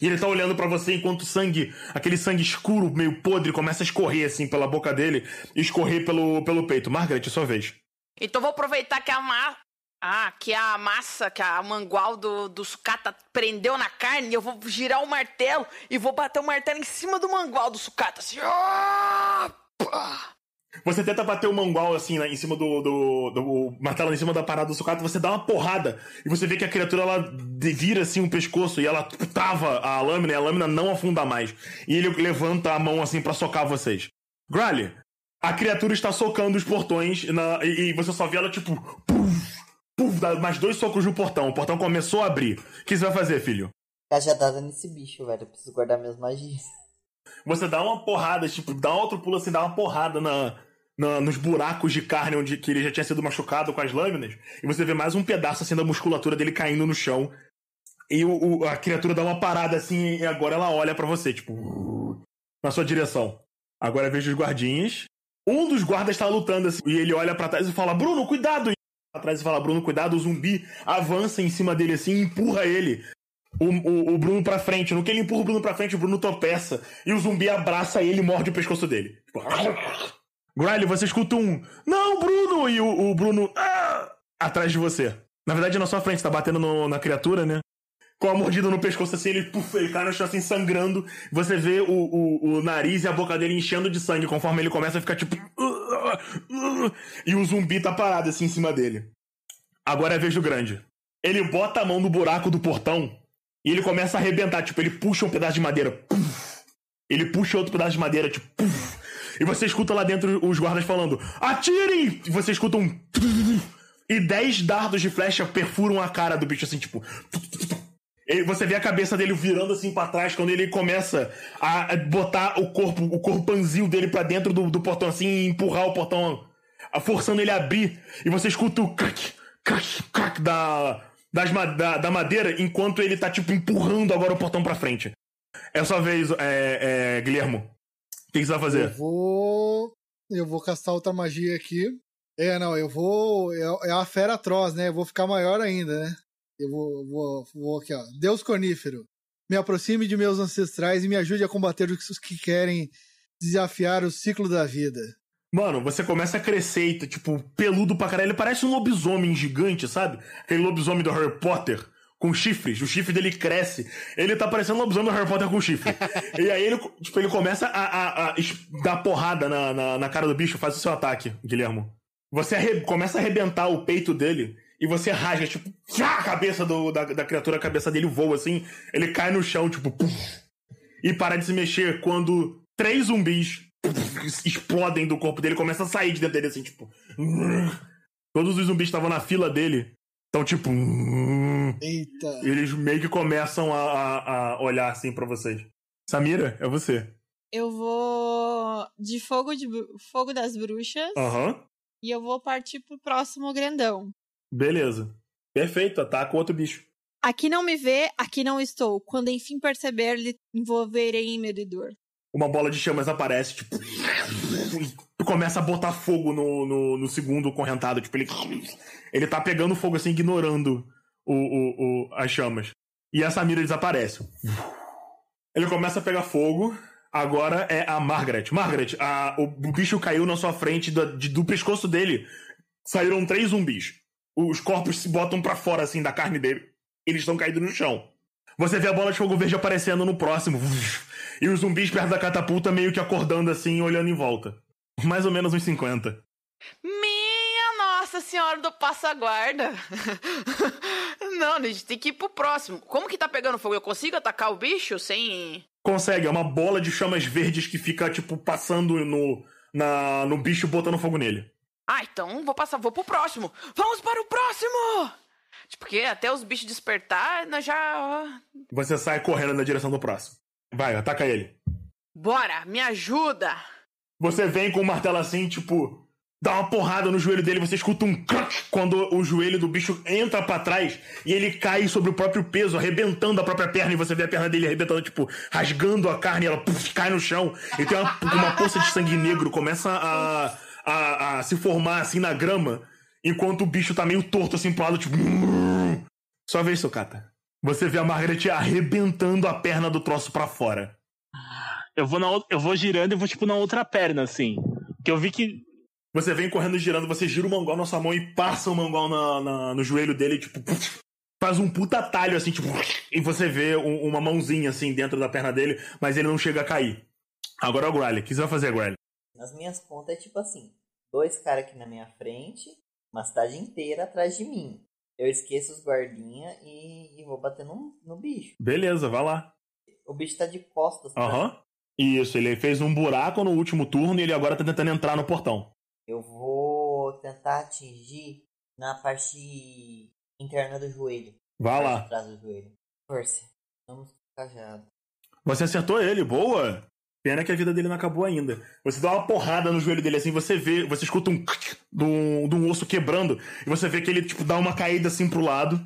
Speaker 1: E ele tá olhando para você enquanto o sangue, aquele sangue escuro, meio podre, começa a escorrer assim pela boca dele e escorrer pelo, pelo peito. Margaret, sua vez.
Speaker 6: Então vou aproveitar que a ma... Ah, que a massa, que a mangual do, do sucata prendeu na carne, e eu vou girar o martelo e vou bater o martelo em cima do mangual do sucata, assim.
Speaker 1: Você tenta bater o mangual assim, né, em cima do, do, do, martelo em cima da parada do sucata, você dá uma porrada e você vê que a criatura ela vira assim o um pescoço e ela tava a lâmina e a lâmina não afunda mais. E ele levanta a mão assim para socar vocês. Grally, a criatura está socando os portões na, e, e, você só vê ela tipo. Puf, puf, dá mais dois socos no portão. O portão começou a abrir. O que você vai fazer, filho?
Speaker 5: Cajadada nesse bicho, velho. Eu preciso guardar minhas magias.
Speaker 1: Você dá uma porrada, tipo, dá outro pulo assim, dá uma porrada na, na, nos buracos de carne onde que ele já tinha sido machucado com as lâminas. E você vê mais um pedaço assim da musculatura dele caindo no chão. E o, o, a criatura dá uma parada assim e agora ela olha para você, tipo, na sua direção. Agora vejo os guardinhas. Um dos guardas tá lutando assim, e ele olha para trás e fala: Bruno, cuidado! E atrás e fala: Bruno, cuidado, o zumbi avança em cima dele assim empurra ele. O, o, o, Bruno pra frente. No que ele empurra o Bruno pra frente, o Bruno tropeça. E o zumbi abraça ele e morde o pescoço dele. Tipo, Griley, você escuta um. Não, Bruno! E o, o Bruno. Ah! Atrás de você. Na verdade, na sua frente, tá batendo no, na criatura, né? com a mordida no pescoço assim, ele, puf, ele cai no chão assim, sangrando. Você vê o, o, o, nariz e a boca dele enchendo de sangue conforme ele começa a ficar tipo. E o zumbi tá parado assim em cima dele. Agora é vejo grande. Ele bota a mão no buraco do portão e ele começa a arrebentar. Tipo, ele puxa um pedaço de madeira. Puf, ele puxa outro pedaço de madeira, tipo. Puf, e você escuta lá dentro os guardas falando: Atirem! E você escuta um. E dez dardos de flecha perfuram a cara do bicho assim, tipo. Ele, você vê a cabeça dele virando assim para trás quando ele começa a botar o corpo, o corpanzil dele para dentro do, do portão assim e empurrar o portão, forçando ele a abrir. E você escuta o crack, crack, crack da, das, da, da madeira enquanto ele tá tipo empurrando agora o portão para frente. É a sua vez, é, é, Guilhermo. O que, você vai fazer?
Speaker 3: Eu vou. Eu vou castar outra magia aqui. É, não, eu vou. É, é uma fera atroz, né? Eu vou ficar maior ainda, né? Eu vou, vou, vou aqui, ó. Deus conífero, me aproxime de meus ancestrais e me ajude a combater os que querem desafiar o ciclo da vida.
Speaker 1: Mano, você começa a crescer e, tá, tipo, peludo pra caralho. Ele parece um lobisomem gigante, sabe? Aquele lobisomem do Harry Potter com chifres. O chifre dele cresce. Ele tá parecendo um lobisomem do Harry Potter com chifre. e aí ele, tipo, ele começa a, a, a dar porrada na, na, na, cara do bicho. Faz o seu ataque, Guilhermo. Você arre... começa a arrebentar o peito dele e você rasga, tipo, a cabeça do, da, da criatura, a cabeça dele voa assim. Ele cai no chão, tipo, e para de se mexer quando três zumbis explodem do corpo dele, começa a sair de dentro dele assim, tipo. Todos os zumbis estavam na fila dele. Então, tipo.
Speaker 3: Eita.
Speaker 1: Eles meio que começam a, a, a olhar assim para vocês. Samira, é você.
Speaker 4: Eu vou de fogo de fogo das bruxas.
Speaker 1: Aham. Uhum.
Speaker 4: E eu vou partir pro próximo grandão.
Speaker 1: Beleza. Perfeito, ataca o outro bicho.
Speaker 4: Aqui não me vê, aqui não estou. Quando enfim perceber, lhe envolverei em medo e dor
Speaker 1: uma bola de chamas aparece, tipo. E começa a botar fogo no, no, no, segundo correntado. Tipo, ele. Ele tá pegando fogo assim, ignorando o, o, o, as chamas. E a Samira desaparece. Ele começa a pegar fogo. Agora é a Margaret. Margaret, a, o, o bicho caiu na sua frente, do, de, do pescoço dele saíram três zumbis. Os corpos se botam para fora, assim, da carne dele. Eles estão caídos no chão. Você vê a bola de fogo verde aparecendo no próximo. E os zumbis perto da catapulta meio que acordando assim, olhando em volta. Mais ou menos uns 50.
Speaker 6: Minha Nossa Senhora do Passa-Guarda! Não, a gente tem que ir pro próximo. Como que tá pegando fogo? Eu consigo atacar o bicho sem.
Speaker 1: Consegue, é uma bola de chamas verdes que fica, tipo, passando no, na, no bicho botando fogo nele.
Speaker 6: Ah, então vou passar, vou pro próximo. Vamos para o próximo! Porque até os bichos despertar, nós já.
Speaker 1: Você sai correndo na direção do próximo. Vai, ataca ele.
Speaker 6: Bora, me ajuda!
Speaker 1: Você vem com o martelo assim, tipo, dá uma porrada no joelho dele, você escuta um crack quando o joelho do bicho entra para trás e ele cai sobre o próprio peso, arrebentando a própria perna, e você vê a perna dele arrebentando, tipo, rasgando a carne, e ela puff, cai no chão, e tem uma, uma poça de sangue negro, começa a, a, a se formar assim na grama, enquanto o bicho tá meio torto assim pro lado, tipo. Só vez, Socata. Você vê a Margaret arrebentando a perna do troço para fora.
Speaker 7: Eu vou, na, eu vou girando e vou, tipo, na outra perna, assim. Que eu vi que.
Speaker 1: Você vem correndo girando, você gira o mangual na sua mão e passa o mangual na, na no joelho dele, tipo. Faz um puta talho, assim, tipo. E você vê um, uma mãozinha, assim, dentro da perna dele, mas ele não chega a cair. Agora é o Gryle. O que você vai fazer, Gryle?
Speaker 5: Nas minhas contas é tipo assim: dois caras aqui na minha frente, uma cidade inteira atrás de mim. Eu esqueço os guardinha e, e vou bater no, no bicho.
Speaker 1: Beleza, vai lá.
Speaker 5: O bicho tá de costas.
Speaker 1: Aham. Uhum. Isso, ele fez um buraco no último turno e ele agora tá tentando entrar no portão.
Speaker 5: Eu vou tentar atingir na parte interna do joelho.
Speaker 1: Vai lá.
Speaker 5: Atrás do joelho. Força. Vamos cajado.
Speaker 1: Você acertou ele, boa! Pena que a vida dele não acabou ainda. Você dá uma porrada no joelho dele assim, você vê, você escuta um de um, de um osso quebrando, e você vê que ele tipo dá uma caída assim pro lado.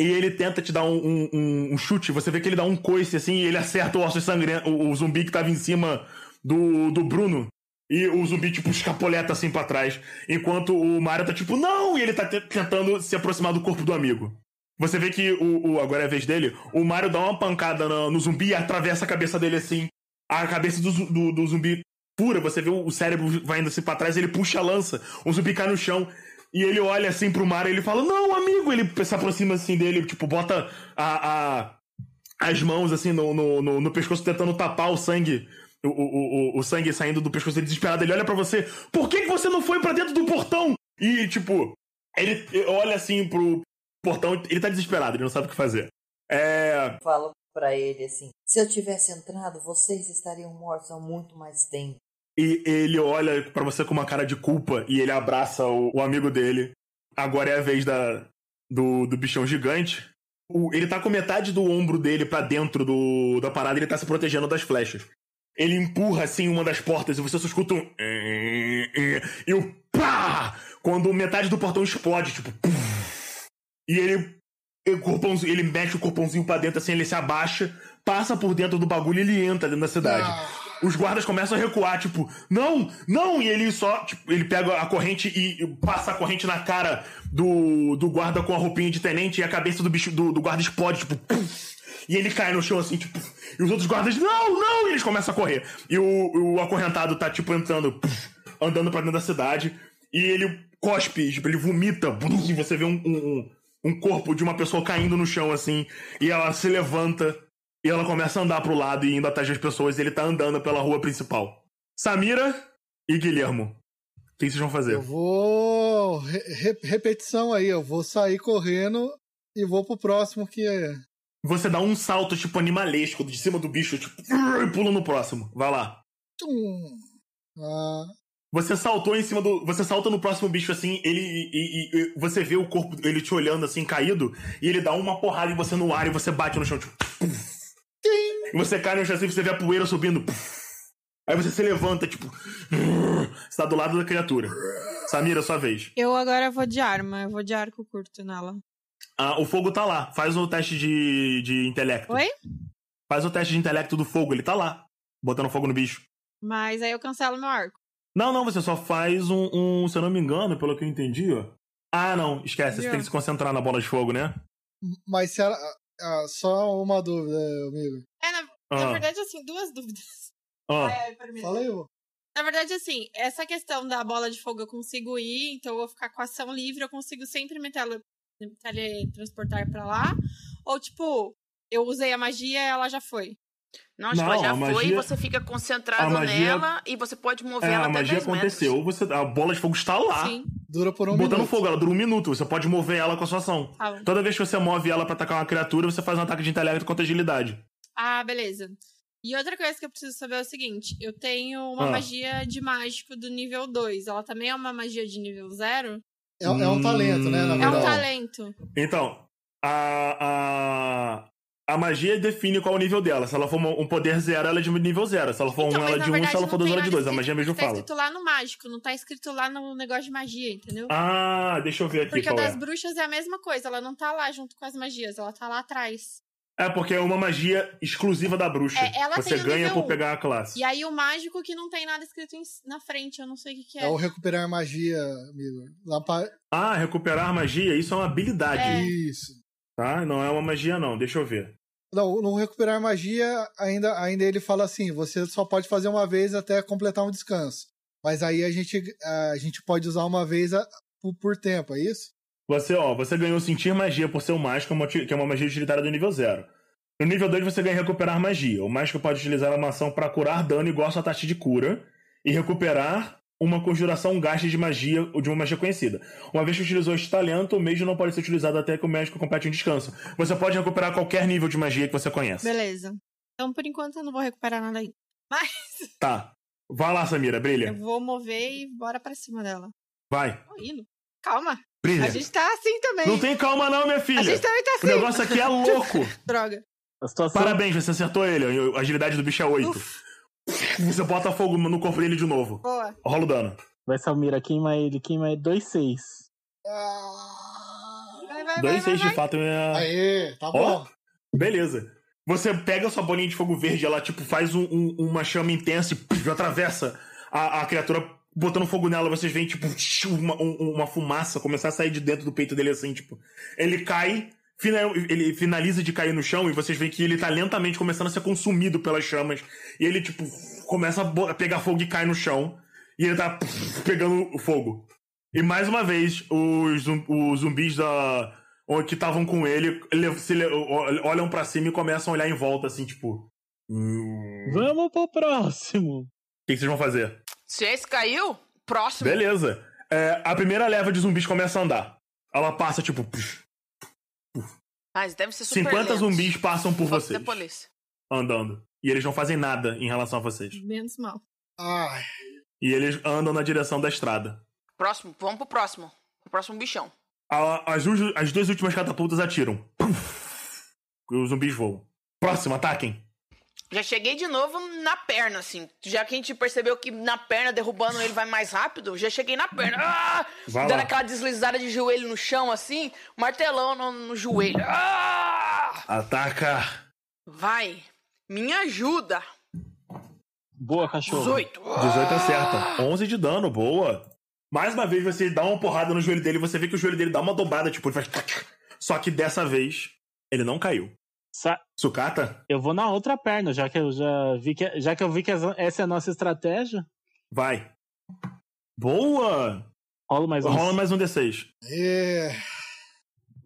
Speaker 1: E ele tenta te dar um, um, um chute, você vê que ele dá um coice assim, e ele acerta o osso sangrento, o, o zumbi que tava em cima do, do Bruno. E o zumbi, tipo, escapoleta assim para trás. Enquanto o Mario tá tipo, não! E ele tá tentando se aproximar do corpo do amigo. Você vê que o, o agora é a vez dele, o Mario dá uma pancada no, no zumbi e atravessa a cabeça dele assim a cabeça do, do, do zumbi pura, você vê o cérebro vai indo assim pra trás, ele puxa a lança, o zumbi cai no chão. E ele olha assim pro mar e ele fala, não, amigo! Ele se aproxima assim dele, tipo, bota a, a as mãos assim no, no, no, no, pescoço tentando tapar o sangue. O, o, o, o sangue saindo do pescoço dele desesperado. Ele olha para você, por que, que você não foi para dentro do portão? E, tipo, ele olha assim pro portão, ele tá desesperado, ele não sabe o que fazer. É.
Speaker 5: Fala para ele assim: se eu tivesse entrado, vocês estariam mortos há muito mais tempo.
Speaker 1: E ele olha para você com uma cara de culpa e ele abraça o, o amigo dele. Agora é a vez da, do, do bichão gigante. O, ele tá com metade do ombro dele para dentro do, da parada e ele tá se protegendo das flechas. Ele empurra assim uma das portas e você só escuta um. E o pá! Quando metade do portão explode, tipo. E ele ele, corpãozinho, ele mete o corpãozinho pra dentro, assim, ele se abaixa, passa por dentro do bagulho e ele entra dentro da cidade. Ah. os guardas começam a recuar, tipo, não, não! E ele só, tipo, ele pega a corrente e passa a corrente na cara do, do guarda com a roupinha de tenente e a cabeça do bicho do, do guarda explode, tipo, e ele cai no chão assim, tipo, e os outros guardas, não, não! E eles começam a correr. E o, o acorrentado tá, tipo, entrando, andando pra dentro da cidade, e ele cospe, tipo, ele vomita, e você vê um, um, um corpo de uma pessoa caindo no chão, assim, e ela se levanta e ela começa a andar pro lado e indo atrás das pessoas, e ele tá andando pela rua principal. Samira e Guilhermo. O que vocês vão fazer?
Speaker 3: Eu vou. re- repetição aí, eu vou sair correndo e vou pro próximo que é.
Speaker 1: Você dá um salto, tipo, animalesco, de cima do bicho, tipo, e pula no próximo. Vai lá.
Speaker 3: Tum. Ah,
Speaker 1: Você saltou em cima do. Você salta no próximo bicho assim, ele. E, e- e você vê o corpo, ele te olhando assim, caído, e ele dá uma porrada em você no ar e você bate no chão, tipo. E você cai no chão assim, você vê a poeira subindo. Aí você se levanta, tipo. Você tá do lado da criatura. Samira, sua vez.
Speaker 4: Eu agora vou de arma, eu vou de arco curto nela.
Speaker 1: Ah, o fogo tá lá. Faz o teste de, de intelecto.
Speaker 4: Oi?
Speaker 1: Faz o teste de intelecto do fogo, ele tá lá. Botando fogo no bicho.
Speaker 4: Mas aí eu cancelo meu arco.
Speaker 1: Não, não, você só faz um, um- se eu não me engano, pelo que eu entendi, ó. Ah, não, esquece, você tem que se concentrar na bola de fogo, né?
Speaker 3: mas se ela. ah, só uma dúvida, amigo.
Speaker 4: É, na, na
Speaker 1: Ah,
Speaker 4: verdade, assim, duas dúvidas.
Speaker 1: ah.
Speaker 4: Primeiro.
Speaker 3: Fala aí.
Speaker 4: Na verdade, assim, essa questão da bola de fogo eu consigo ir, então eu vou ficar com ação livre, eu consigo sempre me tele, teletransportar pra lá. Ou, tipo, eu usei a magia ela já foi.
Speaker 6: Não, tipo,
Speaker 1: Não,
Speaker 6: ela já
Speaker 1: a
Speaker 6: foi,
Speaker 1: magia-
Speaker 6: você fica concentrado
Speaker 1: a magia-
Speaker 6: nela e você pode mover
Speaker 1: É,
Speaker 6: ela
Speaker 1: a
Speaker 6: até
Speaker 1: magia
Speaker 6: 10
Speaker 1: aconteceu.
Speaker 6: metros.
Speaker 1: Você, a bola de fogo está lá,
Speaker 4: Sim,
Speaker 3: Dura por um
Speaker 1: botando
Speaker 3: minuto.
Speaker 1: fogo. Ela dura um minuto. Você pode mover ela com a sua ação.
Speaker 4: bom.
Speaker 1: Toda vez que você move ela pra atacar uma criatura, você faz um ataque de intelecto contra agilidade.
Speaker 4: Ah, beleza. E outra coisa que eu preciso saber é o seguinte: eu tenho uma
Speaker 1: Ah.
Speaker 4: magia de mágico do nível 2. Ela também é uma magia de nível 0?
Speaker 3: É, é um talento, né? Na.
Speaker 4: É um talento.
Speaker 1: Então, a, a, a magia define qual é o nível dela. Se ela for um poder zero, ela é de nível zero. Se ela for
Speaker 4: Então,
Speaker 1: um, ela é de um. Se ela for dois, ela é de dois. A magia mesmo
Speaker 4: Tá
Speaker 1: fala.
Speaker 4: escrito lá no mágico, não tá escrito lá no negócio de magia, entendeu?
Speaker 1: Ah, deixa eu ver aqui
Speaker 4: Porque a
Speaker 1: qual
Speaker 4: das
Speaker 1: é.
Speaker 4: bruxas é a mesma coisa, ela não tá lá junto com as magias, ela tá lá atrás.
Speaker 1: É porque é uma magia exclusiva da bruxa.
Speaker 4: É, ela
Speaker 1: Você ganha por pegar a classe.
Speaker 4: E aí o mágico que não tem nada escrito em- na frente, eu não sei o que, que é.
Speaker 3: É o recuperar magia, amigo. Lá pra...
Speaker 1: Ah, recuperar magia, isso é uma habilidade,
Speaker 4: É.
Speaker 3: Isso.
Speaker 1: tá? Não é uma magia, não. Deixa eu ver.
Speaker 3: Não, no recuperar magia, ainda, ainda ele fala assim: você só pode fazer uma vez até completar um descanso. Mas aí a gente, a gente pode usar uma vez a- por, por tempo, é isso?
Speaker 1: Você, ó, você ganhou sentir magia por ser um mágico, uti- que é uma magia utilitária do nível zero. No nível 2 você ganha recuperar magia. O mágico pode utilizar uma ação para curar dano igual a sua taxa de cura e recuperar uma conjuração um gasto de magia ou de uma magia conhecida. Uma vez que utilizou este talento, o mesmo não pode ser utilizado até que o mágico complete um descanso. Você pode recuperar qualquer nível de magia que você conhece.
Speaker 4: Beleza. Então, por enquanto, eu não vou recuperar nada ainda. Mas
Speaker 1: Tá. Vai lá, Samira,
Speaker 4: eu
Speaker 1: brilha.
Speaker 4: vou mover e bora pra cima dela.
Speaker 1: Vai.
Speaker 4: Tô indo. Calma.
Speaker 1: Brilha.
Speaker 4: A gente tá assim também.
Speaker 1: Não tem calma não, minha
Speaker 4: A
Speaker 1: filha.
Speaker 4: gente também tá
Speaker 1: O
Speaker 4: assim.
Speaker 1: negócio aqui é louco.
Speaker 4: Droga.
Speaker 7: A situação.
Speaker 1: Parabéns, você acertou ele. A agilidade do bicho é 8. Você bota fogo no corpo dele de novo.
Speaker 4: Boa.
Speaker 1: Rola o dano.
Speaker 7: Vai Salmira, queima ele, queima ele. 2-6.
Speaker 4: Vai, vai, vai,
Speaker 1: 2,
Speaker 4: vai,
Speaker 1: 6 de fato é.
Speaker 3: Aê, tá bom.
Speaker 1: Beleza. Você pega a sua bolinha de fogo verde, ela tipo faz um- um- uma chama intensa e puf, atravessa a, a criatura botando fogo nela. Vocês veem tipo uma, um- uma fumaça começar a sair de dentro do peito dele assim, tipo. Ele cai, fina- ele finaliza de cair no chão e vocês veem que ele tá lentamente começando a ser consumido pelas chamas. E ele tipo começa a pegar fogo e cai no chão. E ele tá pegando fogo. E mais uma vez, os, os zumbis da, o- que estavam com ele, se o- olham pra cima e começam a olhar em volta, assim, tipo. "Hum, O
Speaker 7: Vamos pro próximo.
Speaker 1: que, que vocês vão fazer?
Speaker 6: Se esse caiu, próximo.
Speaker 1: Beleza. É, a primeira leva de zumbis começa a andar. Ela passa, tipo.
Speaker 6: Mas deve ser super
Speaker 1: 50
Speaker 6: lento.
Speaker 1: zumbis passam por vocês.
Speaker 6: da polícia.
Speaker 1: Andando. E eles não fazem nada em relação a vocês.
Speaker 4: Menos mal.
Speaker 3: Ai,
Speaker 1: E eles andam na direção da estrada.
Speaker 6: Próximo, vamos pro próximo. O próximo bichão.
Speaker 1: A- as, as duas últimas catapultas atiram. Puf. E os zumbis voam. Próximo, ataquem.
Speaker 6: Já cheguei de novo na perna, assim. Já que a gente percebeu que na perna, derrubando ele vai mais rápido, já cheguei na perna. Ah!
Speaker 1: Vai
Speaker 6: Dando aquela deslizada de joelho no chão, assim, martelão no, no joelho. Ah!
Speaker 1: Ataca.
Speaker 6: Vai, me ajuda.
Speaker 7: Boa, cachorro.
Speaker 6: 18.
Speaker 1: 18 acerta. 11 de dano, boa. Mais uma vez você dá uma porrada no joelho dele, você vê que o joelho dele dá uma dobrada, tipo, ele faz. Só que dessa vez ele não caiu.
Speaker 7: Sa-
Speaker 1: Sucata,
Speaker 7: Eu vou na outra perna, já que eu já vi que, já que, eu vi que essa é a nossa estratégia.
Speaker 1: vai. Boa!
Speaker 7: Rola mais um.
Speaker 1: Rola mais um D6.
Speaker 3: É,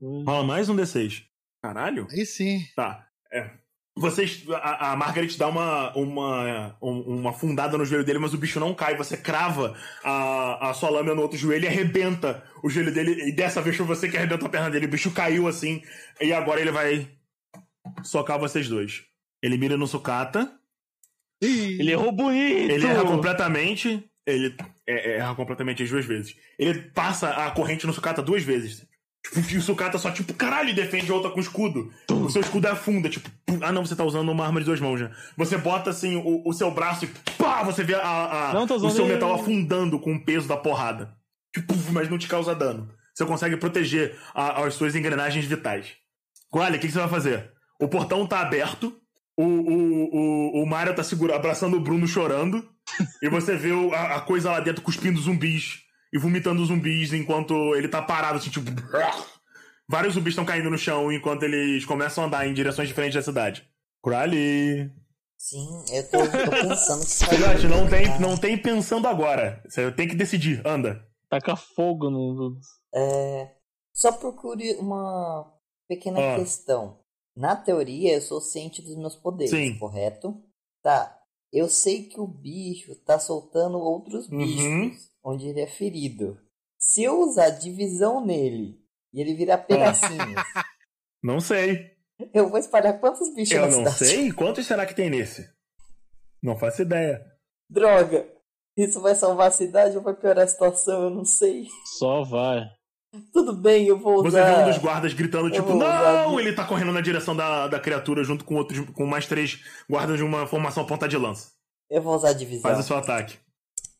Speaker 1: Rola mais um D6. Caralho?
Speaker 3: aí sim.
Speaker 1: Tá. É. Vocês. A, a Margaret dá uma, uma, um- uma fundada no joelho dele, mas o bicho não cai. Você crava a, a sua lâmina no outro joelho e arrebenta o joelho dele. E dessa vez foi você que arrebentou a perna dele. O bicho caiu assim. E agora ele vai socar vocês dois. Ele mira no sucata.
Speaker 3: Ih,
Speaker 7: Ele errou bonito!
Speaker 1: Ele erra completamente. Ele é, é, erra completamente as duas vezes. Ele passa a corrente no sucata duas vezes. Tipo, e o sucata só, tipo, caralho, defende a outra com escudo. O seu escudo afunda, tipo, pum. ah não, você tá usando uma arma de duas mãos já. Você bota assim o, o seu braço e pá, você vê a, a-
Speaker 7: Não,
Speaker 1: o seu
Speaker 7: ele-
Speaker 1: metal afundando com o peso da porrada. Tipo, mas não te causa dano. Você consegue proteger a- as suas engrenagens vitais. Olha, o que, que você vai fazer? O portão tá aberto. O, o, o, o Mario tá segura, abraçando o Bruno chorando. e você vê o- a, a coisa lá dentro cuspindo zumbis e vomitando zumbis enquanto ele tá parado, assim, tipo. Vários zumbis estão caindo no chão enquanto eles começam a andar em direções diferentes da cidade. Crowley.
Speaker 5: Sim, eu tô, tô pensando que isso
Speaker 1: não tem, não tem pensando agora. Você tem que decidir. Anda.
Speaker 7: Taca fogo no. no-
Speaker 5: É, só procure uma pequena
Speaker 1: Ah.
Speaker 5: questão. Na teoria, eu sou ciente dos meus poderes,
Speaker 1: Sim.
Speaker 5: correto? Tá. Eu sei que o bicho tá soltando outros
Speaker 1: Uhum.
Speaker 5: bichos onde ele é ferido. Se eu usar divisão nele e ele virar pedacinhos,
Speaker 1: Não sei.
Speaker 5: eu vou espalhar quantos bichos
Speaker 1: Eu
Speaker 5: na
Speaker 1: não
Speaker 5: cidade?
Speaker 1: sei. Quantos será que tem nesse? Não faço ideia.
Speaker 5: Droga! Isso vai salvar a cidade ou vai piorar a situação? Eu não sei.
Speaker 7: Só vai.
Speaker 5: Tudo bem, eu vou
Speaker 1: Você vê
Speaker 5: usar.
Speaker 1: um dos guardas gritando, tipo,
Speaker 5: usar
Speaker 1: não! Ele tá correndo na direção da, da criatura junto com outros, com mais três guardas de uma formação ponta de lança.
Speaker 5: Eu vou usar divisão.
Speaker 1: Faz o seu ataque.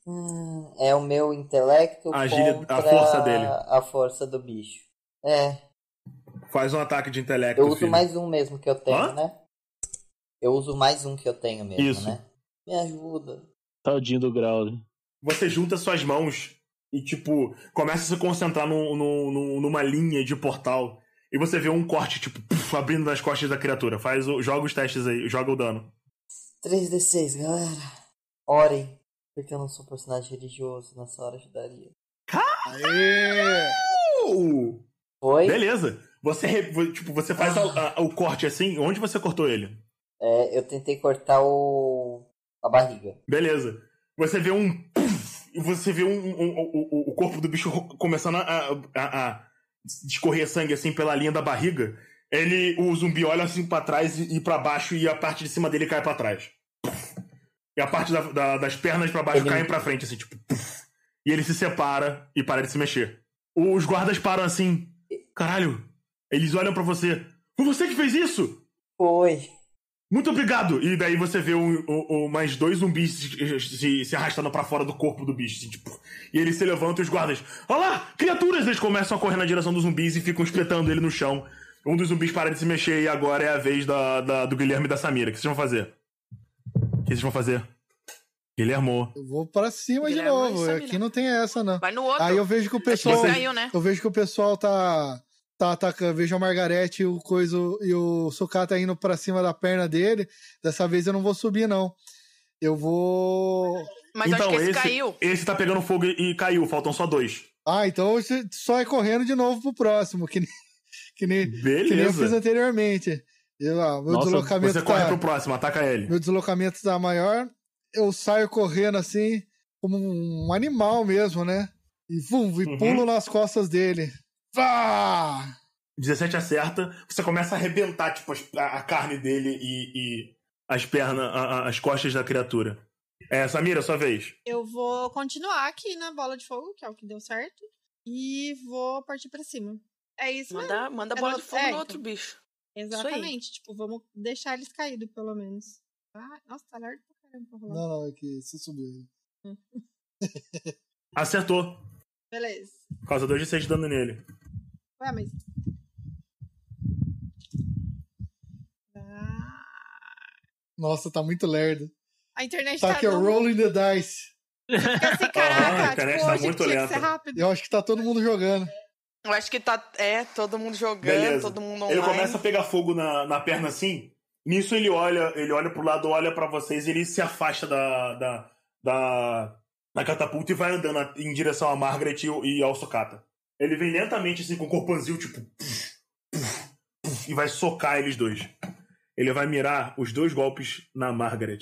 Speaker 5: Hum, é o meu intelecto
Speaker 1: A a força dele.
Speaker 5: a força do bicho. É,
Speaker 1: Faz um ataque de intelecto.
Speaker 5: eu uso
Speaker 1: filho.
Speaker 5: mais um mesmo que eu tenho,
Speaker 1: Hã?
Speaker 5: né? Eu uso mais um que eu tenho mesmo,
Speaker 1: Isso.
Speaker 5: né? Me ajuda.
Speaker 7: Tadinho do Growly.
Speaker 1: Você junta suas mãos e, tipo, começa a se concentrar num- num- num- numa linha de portal. E você vê um corte, tipo, puf, abrindo nas costas da criatura. Faz o, joga os testes aí, joga o dano.
Speaker 5: 3d6, galera. Orem, porque eu não sou personagem religioso, nessa hora ajudaria.
Speaker 1: Uh!
Speaker 5: Foi?
Speaker 1: Beleza. Você, tipo, você faz a- a- o corte assim. Onde você cortou ele?
Speaker 5: É, eu tentei cortar o. a barriga.
Speaker 1: Beleza. Você vê um. E você vê um, um- um- o- o corpo do bicho começando a, a- a escorrer sangue assim pela linha da barriga. Ele, o zumbi olha assim pra trás e, e para baixo e a parte de cima dele cai pra trás. E a parte da- da- das pernas pra baixo
Speaker 5: Ele-
Speaker 1: caem pra frente, assim, tipo. puf. E ele se separa e para de se mexer. Os guardas param assim. Caralho. Eles olham pra você. Foi você que fez isso?
Speaker 5: Foi.
Speaker 1: Muito obrigado! E daí você vê o, o- o- mais dois zumbis se, se- se arrastando pra fora do corpo do bicho. assim, tipo, e ele se levanta e os guardas. Olha lá! Criaturas! Eles começam a correr na direção dos zumbis e ficam espetando ele no chão. Um dos zumbis para de se mexer e agora é a vez da, da- do Guilherme e da Samira. O que vocês vão fazer? O que vocês vão fazer? Guilhermo.
Speaker 3: Eu vou pra cima de
Speaker 6: Guilherme
Speaker 3: novo.
Speaker 6: e Samira.
Speaker 3: Aqui não tem essa, não.
Speaker 6: Vai no outro.
Speaker 3: Aí eu vejo que o
Speaker 6: que
Speaker 3: pessoal.
Speaker 6: né?
Speaker 3: Eu vejo que o pessoal tá. Tá atacando. Vejo a Margarete e o coiso e o Sucata indo pra cima da perna dele. Dessa vez eu não vou subir, não. Eu vou.
Speaker 6: Mas acho
Speaker 1: então,
Speaker 6: que esse,
Speaker 1: esse,
Speaker 6: caiu.
Speaker 1: esse tá pegando fogo e, caiu. Faltam só dois.
Speaker 3: Ah, então você só é correndo de novo pro próximo, que nem, que nem, que nem eu fiz
Speaker 1: Beleza.
Speaker 3: anteriormente. Eu, ah, meu
Speaker 7: Nossa,
Speaker 3: deslocamento
Speaker 1: Você corre
Speaker 3: tá,
Speaker 1: pro próximo, ataca ele.
Speaker 3: meu deslocamento tá maior. Eu saio correndo assim, como um animal mesmo, né? E, vum, e
Speaker 1: Uhum.
Speaker 3: pulo nas costas dele. Vá!
Speaker 1: 17 acerta, você começa a arrebentar tipo, a, a carne dele e, e as pernas, a- a- as costas da criatura. É, Samira, sua vez.
Speaker 4: Eu vou continuar aqui na bola de fogo, que é o que deu certo. E vou partir pra cima. É isso mesmo.
Speaker 6: Manda, manda
Speaker 4: É
Speaker 6: bola
Speaker 4: no-
Speaker 6: de fogo
Speaker 4: é,
Speaker 6: no outro bicho.
Speaker 4: Exatamente. Tipo, vamos deixar eles caídos, pelo menos. Ah, nossa, tá largo pra caramba pra rolar.
Speaker 3: Não, não, é que você subiu.
Speaker 1: Acertou.
Speaker 4: Beleza.
Speaker 1: Causa 2 de 6 de dano nele.
Speaker 4: Ué, mas. Ah,
Speaker 3: Nossa, tá muito lerdo.
Speaker 4: A internet
Speaker 3: Tá
Speaker 4: tá,
Speaker 3: aqui, ó,
Speaker 4: dando-
Speaker 3: rolling the dice.
Speaker 4: Fica assim,
Speaker 1: Ah, a
Speaker 4: caraca,
Speaker 1: internet
Speaker 4: tipo,
Speaker 1: tá
Speaker 4: hoje
Speaker 1: muito
Speaker 4: tinha que
Speaker 1: lenta.
Speaker 4: ser rápido.
Speaker 3: Eu acho que tá todo mundo jogando.
Speaker 6: Eu acho que tá. É, todo mundo jogando,
Speaker 1: Beleza.
Speaker 6: todo mundo
Speaker 1: Ele
Speaker 6: online.
Speaker 1: começa a pegar fogo na, na perna assim. Nisso ele olha, ele olha pro lado, olha pra vocês e ele se afasta da, da, da, da catapulta e vai andando em direção a Margaret e, o- e ao Sokata. Ele vem lentamente assim com o corpanzil, tipo. puf, puf, puf, e vai socar eles dois. Ele vai mirar os dois golpes na Margaret.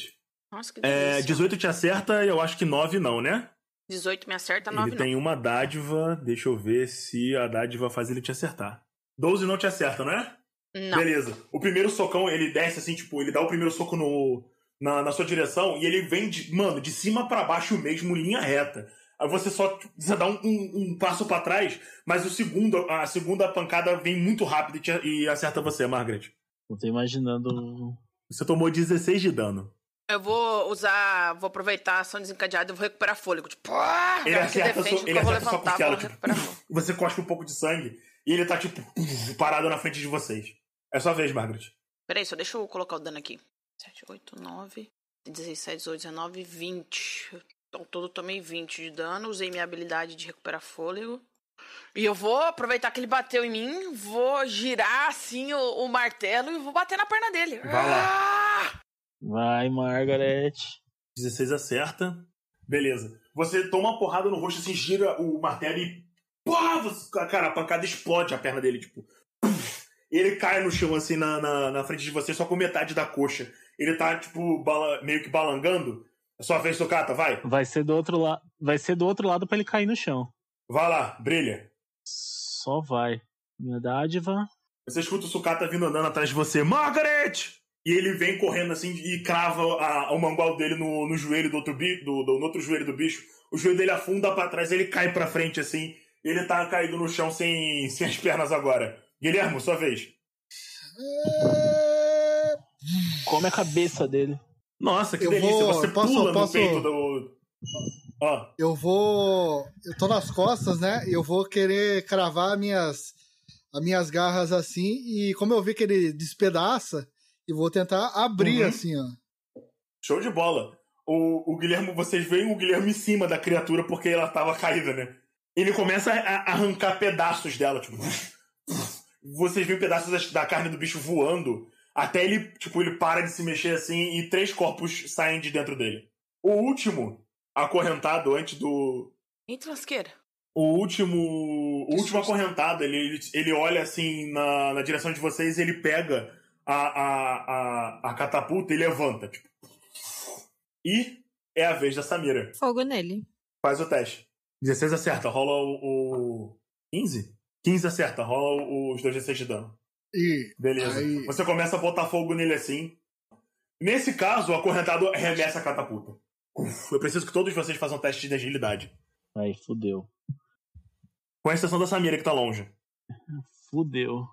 Speaker 6: Nossa, que
Speaker 1: É,
Speaker 6: delícia.
Speaker 1: 18 te acerta, eu acho que 9 não, né?
Speaker 6: 18 me acerta, 9
Speaker 1: ele
Speaker 6: não.
Speaker 1: tem uma dádiva, deixa eu ver se a dádiva faz ele te acertar. 12 não te acerta, não é?
Speaker 6: Não.
Speaker 1: Beleza. O primeiro socão, ele desce assim, tipo, ele dá o primeiro soco no, na, na sua direção e ele vem, de, mano, de cima pra baixo mesmo, linha reta. Aí você só você dá um, um- um passo pra trás, mas o segundo, a segunda pancada vem muito rápido e, te- e acerta você, Margaret.
Speaker 7: Eu tô imaginando.
Speaker 1: Você tomou 16 de dano.
Speaker 6: Eu vou usar. Vou aproveitar a ação desencadeada e vou recuperar fôlego. Tipo, ah,
Speaker 1: Ele acerta,
Speaker 6: defende,
Speaker 1: sua,
Speaker 6: porque
Speaker 1: ele
Speaker 6: eu vou
Speaker 1: acerta sua
Speaker 6: levantar,
Speaker 1: costela,
Speaker 6: vou
Speaker 1: tipo, você cospe um pouco de sangue e ele tá, tipo, parado na frente de vocês. É sua vez, Margaret.
Speaker 6: Peraí, só deixa eu colocar o dano aqui. 7, 8, 9, 16, 18, 19, 20. Então, todo eu tomei 20 de dano. Usei minha habilidade de recuperar fôlego. E eu vou aproveitar que ele bateu em mim, vou girar assim o, o martelo e vou bater na perna dele.
Speaker 1: Vai lá.
Speaker 6: Ah!
Speaker 7: Vai, Margaret.
Speaker 1: 16 acerta. Beleza. Você toma uma porrada no rosto, assim, gira o martelo e. Pá! Você- cara, a pancada explode a perna dele, tipo. Ele cai no chão, assim, na, na, na frente de você, só com metade da coxa. Ele tá, tipo, bala- meio que balangando. É sua vez, Tocata, vai.
Speaker 7: Vai ser do outro lado. Vai ser do outro lado pra ele cair no chão.
Speaker 1: Vai lá, brilha.
Speaker 7: Só vai. Minha dádiva.
Speaker 1: Você escuta o Sucata vindo andando atrás de você. Margaret! E ele vem correndo assim e crava a- o mangual dele no, no joelho do outro, bi, do, do- no outro joelho do bicho. O joelho dele afunda pra trás, ele cai pra frente assim. Ele tá caído no chão sem, sem as pernas agora. Guilhermo, sua vez.
Speaker 7: Come a cabeça dele.
Speaker 1: Nossa, que
Speaker 3: Eu
Speaker 1: delícia.
Speaker 3: vou-
Speaker 1: Você
Speaker 3: posso-
Speaker 1: pula no
Speaker 3: posso-
Speaker 1: peito do. Ó,
Speaker 3: Eu vou. Eu tô nas costas, né? Eu vou querer cravar minhas, as minhas garras assim. E como eu vi que ele despedaça, eu vou tentar abrir
Speaker 1: Uhum.
Speaker 3: assim, ó.
Speaker 1: show de bola. O, o Guilhermo, vocês veem o Guilhermo em cima da criatura porque ela tava caída, né? Ele começa a arrancar pedaços dela, tipo. Vocês veem pedaços da- da carne do bicho voando. Até ele, tipo, ele para de se mexer assim e três corpos saem de dentro dele. O último, acorrentado antes do.
Speaker 6: Eita lasqueira.
Speaker 1: O último. O último acorrentado, ele, ele, ele olha assim na, na direção de vocês e ele pega a, a, a, a catapulta e levanta. Tipo. E é a vez da Samira.
Speaker 4: Fogo nele.
Speaker 1: Faz o teste. 16 acerta, rola o. o 15? 15 acerta, rola o- os 2 d de dano.
Speaker 3: E
Speaker 1: Beleza.
Speaker 3: Aí.
Speaker 1: Você começa a botar fogo nele assim. Nesse caso, o acorrentado arremessa a catapulta. Uf, eu preciso que todos vocês façam teste de agilidade.
Speaker 7: Aí, fudeu.
Speaker 1: Com exceção da Samira, que tá longe.
Speaker 7: Fudeu.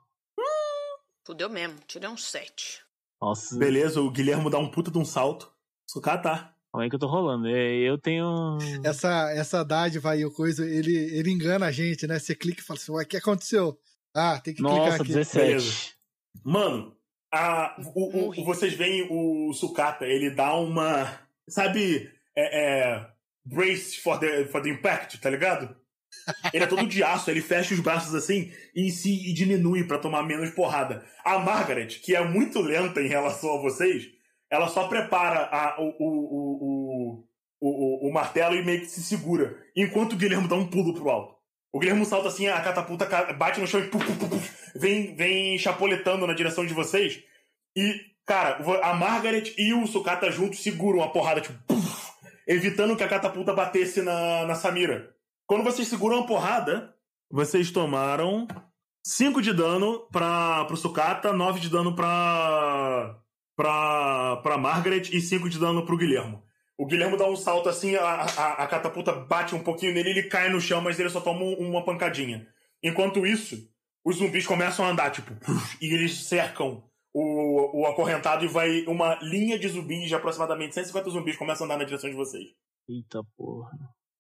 Speaker 6: Fudeu mesmo. Tirei um 7.
Speaker 7: Nossa,
Speaker 1: Beleza, o Guilhermo dá um puta de um salto. Sucatar.
Speaker 7: como é que eu tô rolando? É, Eu tenho.
Speaker 3: essa, essa dádiva aí, o coisa, ele, ele engana a gente, né? Você clica e fala assim, ué, o que aconteceu? Ah, tem que clicar
Speaker 7: Nossa,
Speaker 3: aqui.
Speaker 7: 17.
Speaker 1: Beleza. Mano, a, o, o- vocês veem o Sucata, ele dá uma. Sabe. É, é, brace for the, for the impact, tá ligado? Ele é todo de aço, ele fecha os braços assim e se e diminui pra tomar menos porrada. A Margaret, que é muito lenta em relação a vocês, ela só prepara a- o, o, o, o, o, o martelo e meio que se segura, enquanto o Guilherme dá um pulo pro alto. O Guilherme salta assim, a catapulta ca- bate no chão e puf, puf, puf, vem, vem chapoletando na direção de vocês. E, cara, a Margaret e o Sucata juntos seguram a porrada, tipo, puf, evitando que a catapulta batesse na, na Samira. Quando vocês seguram a porrada, vocês tomaram 5 de dano pra, pro Sucata, 9 de dano pra, pra, pra Margaret e 5 de dano pro Guilhermo. O Guilhermo dá um salto assim, a, a, a catapulta bate um pouquinho nele, ele cai no chão, mas ele só toma um- uma pancadinha. Enquanto isso, os zumbis começam a andar, tipo, e eles cercam o, o acorrentado e vai uma linha de zumbis de aproximadamente 150 zumbis começam a andar na direção de vocês.
Speaker 7: Eita porra.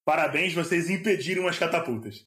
Speaker 1: Parabéns, vocês impediram as catapultas.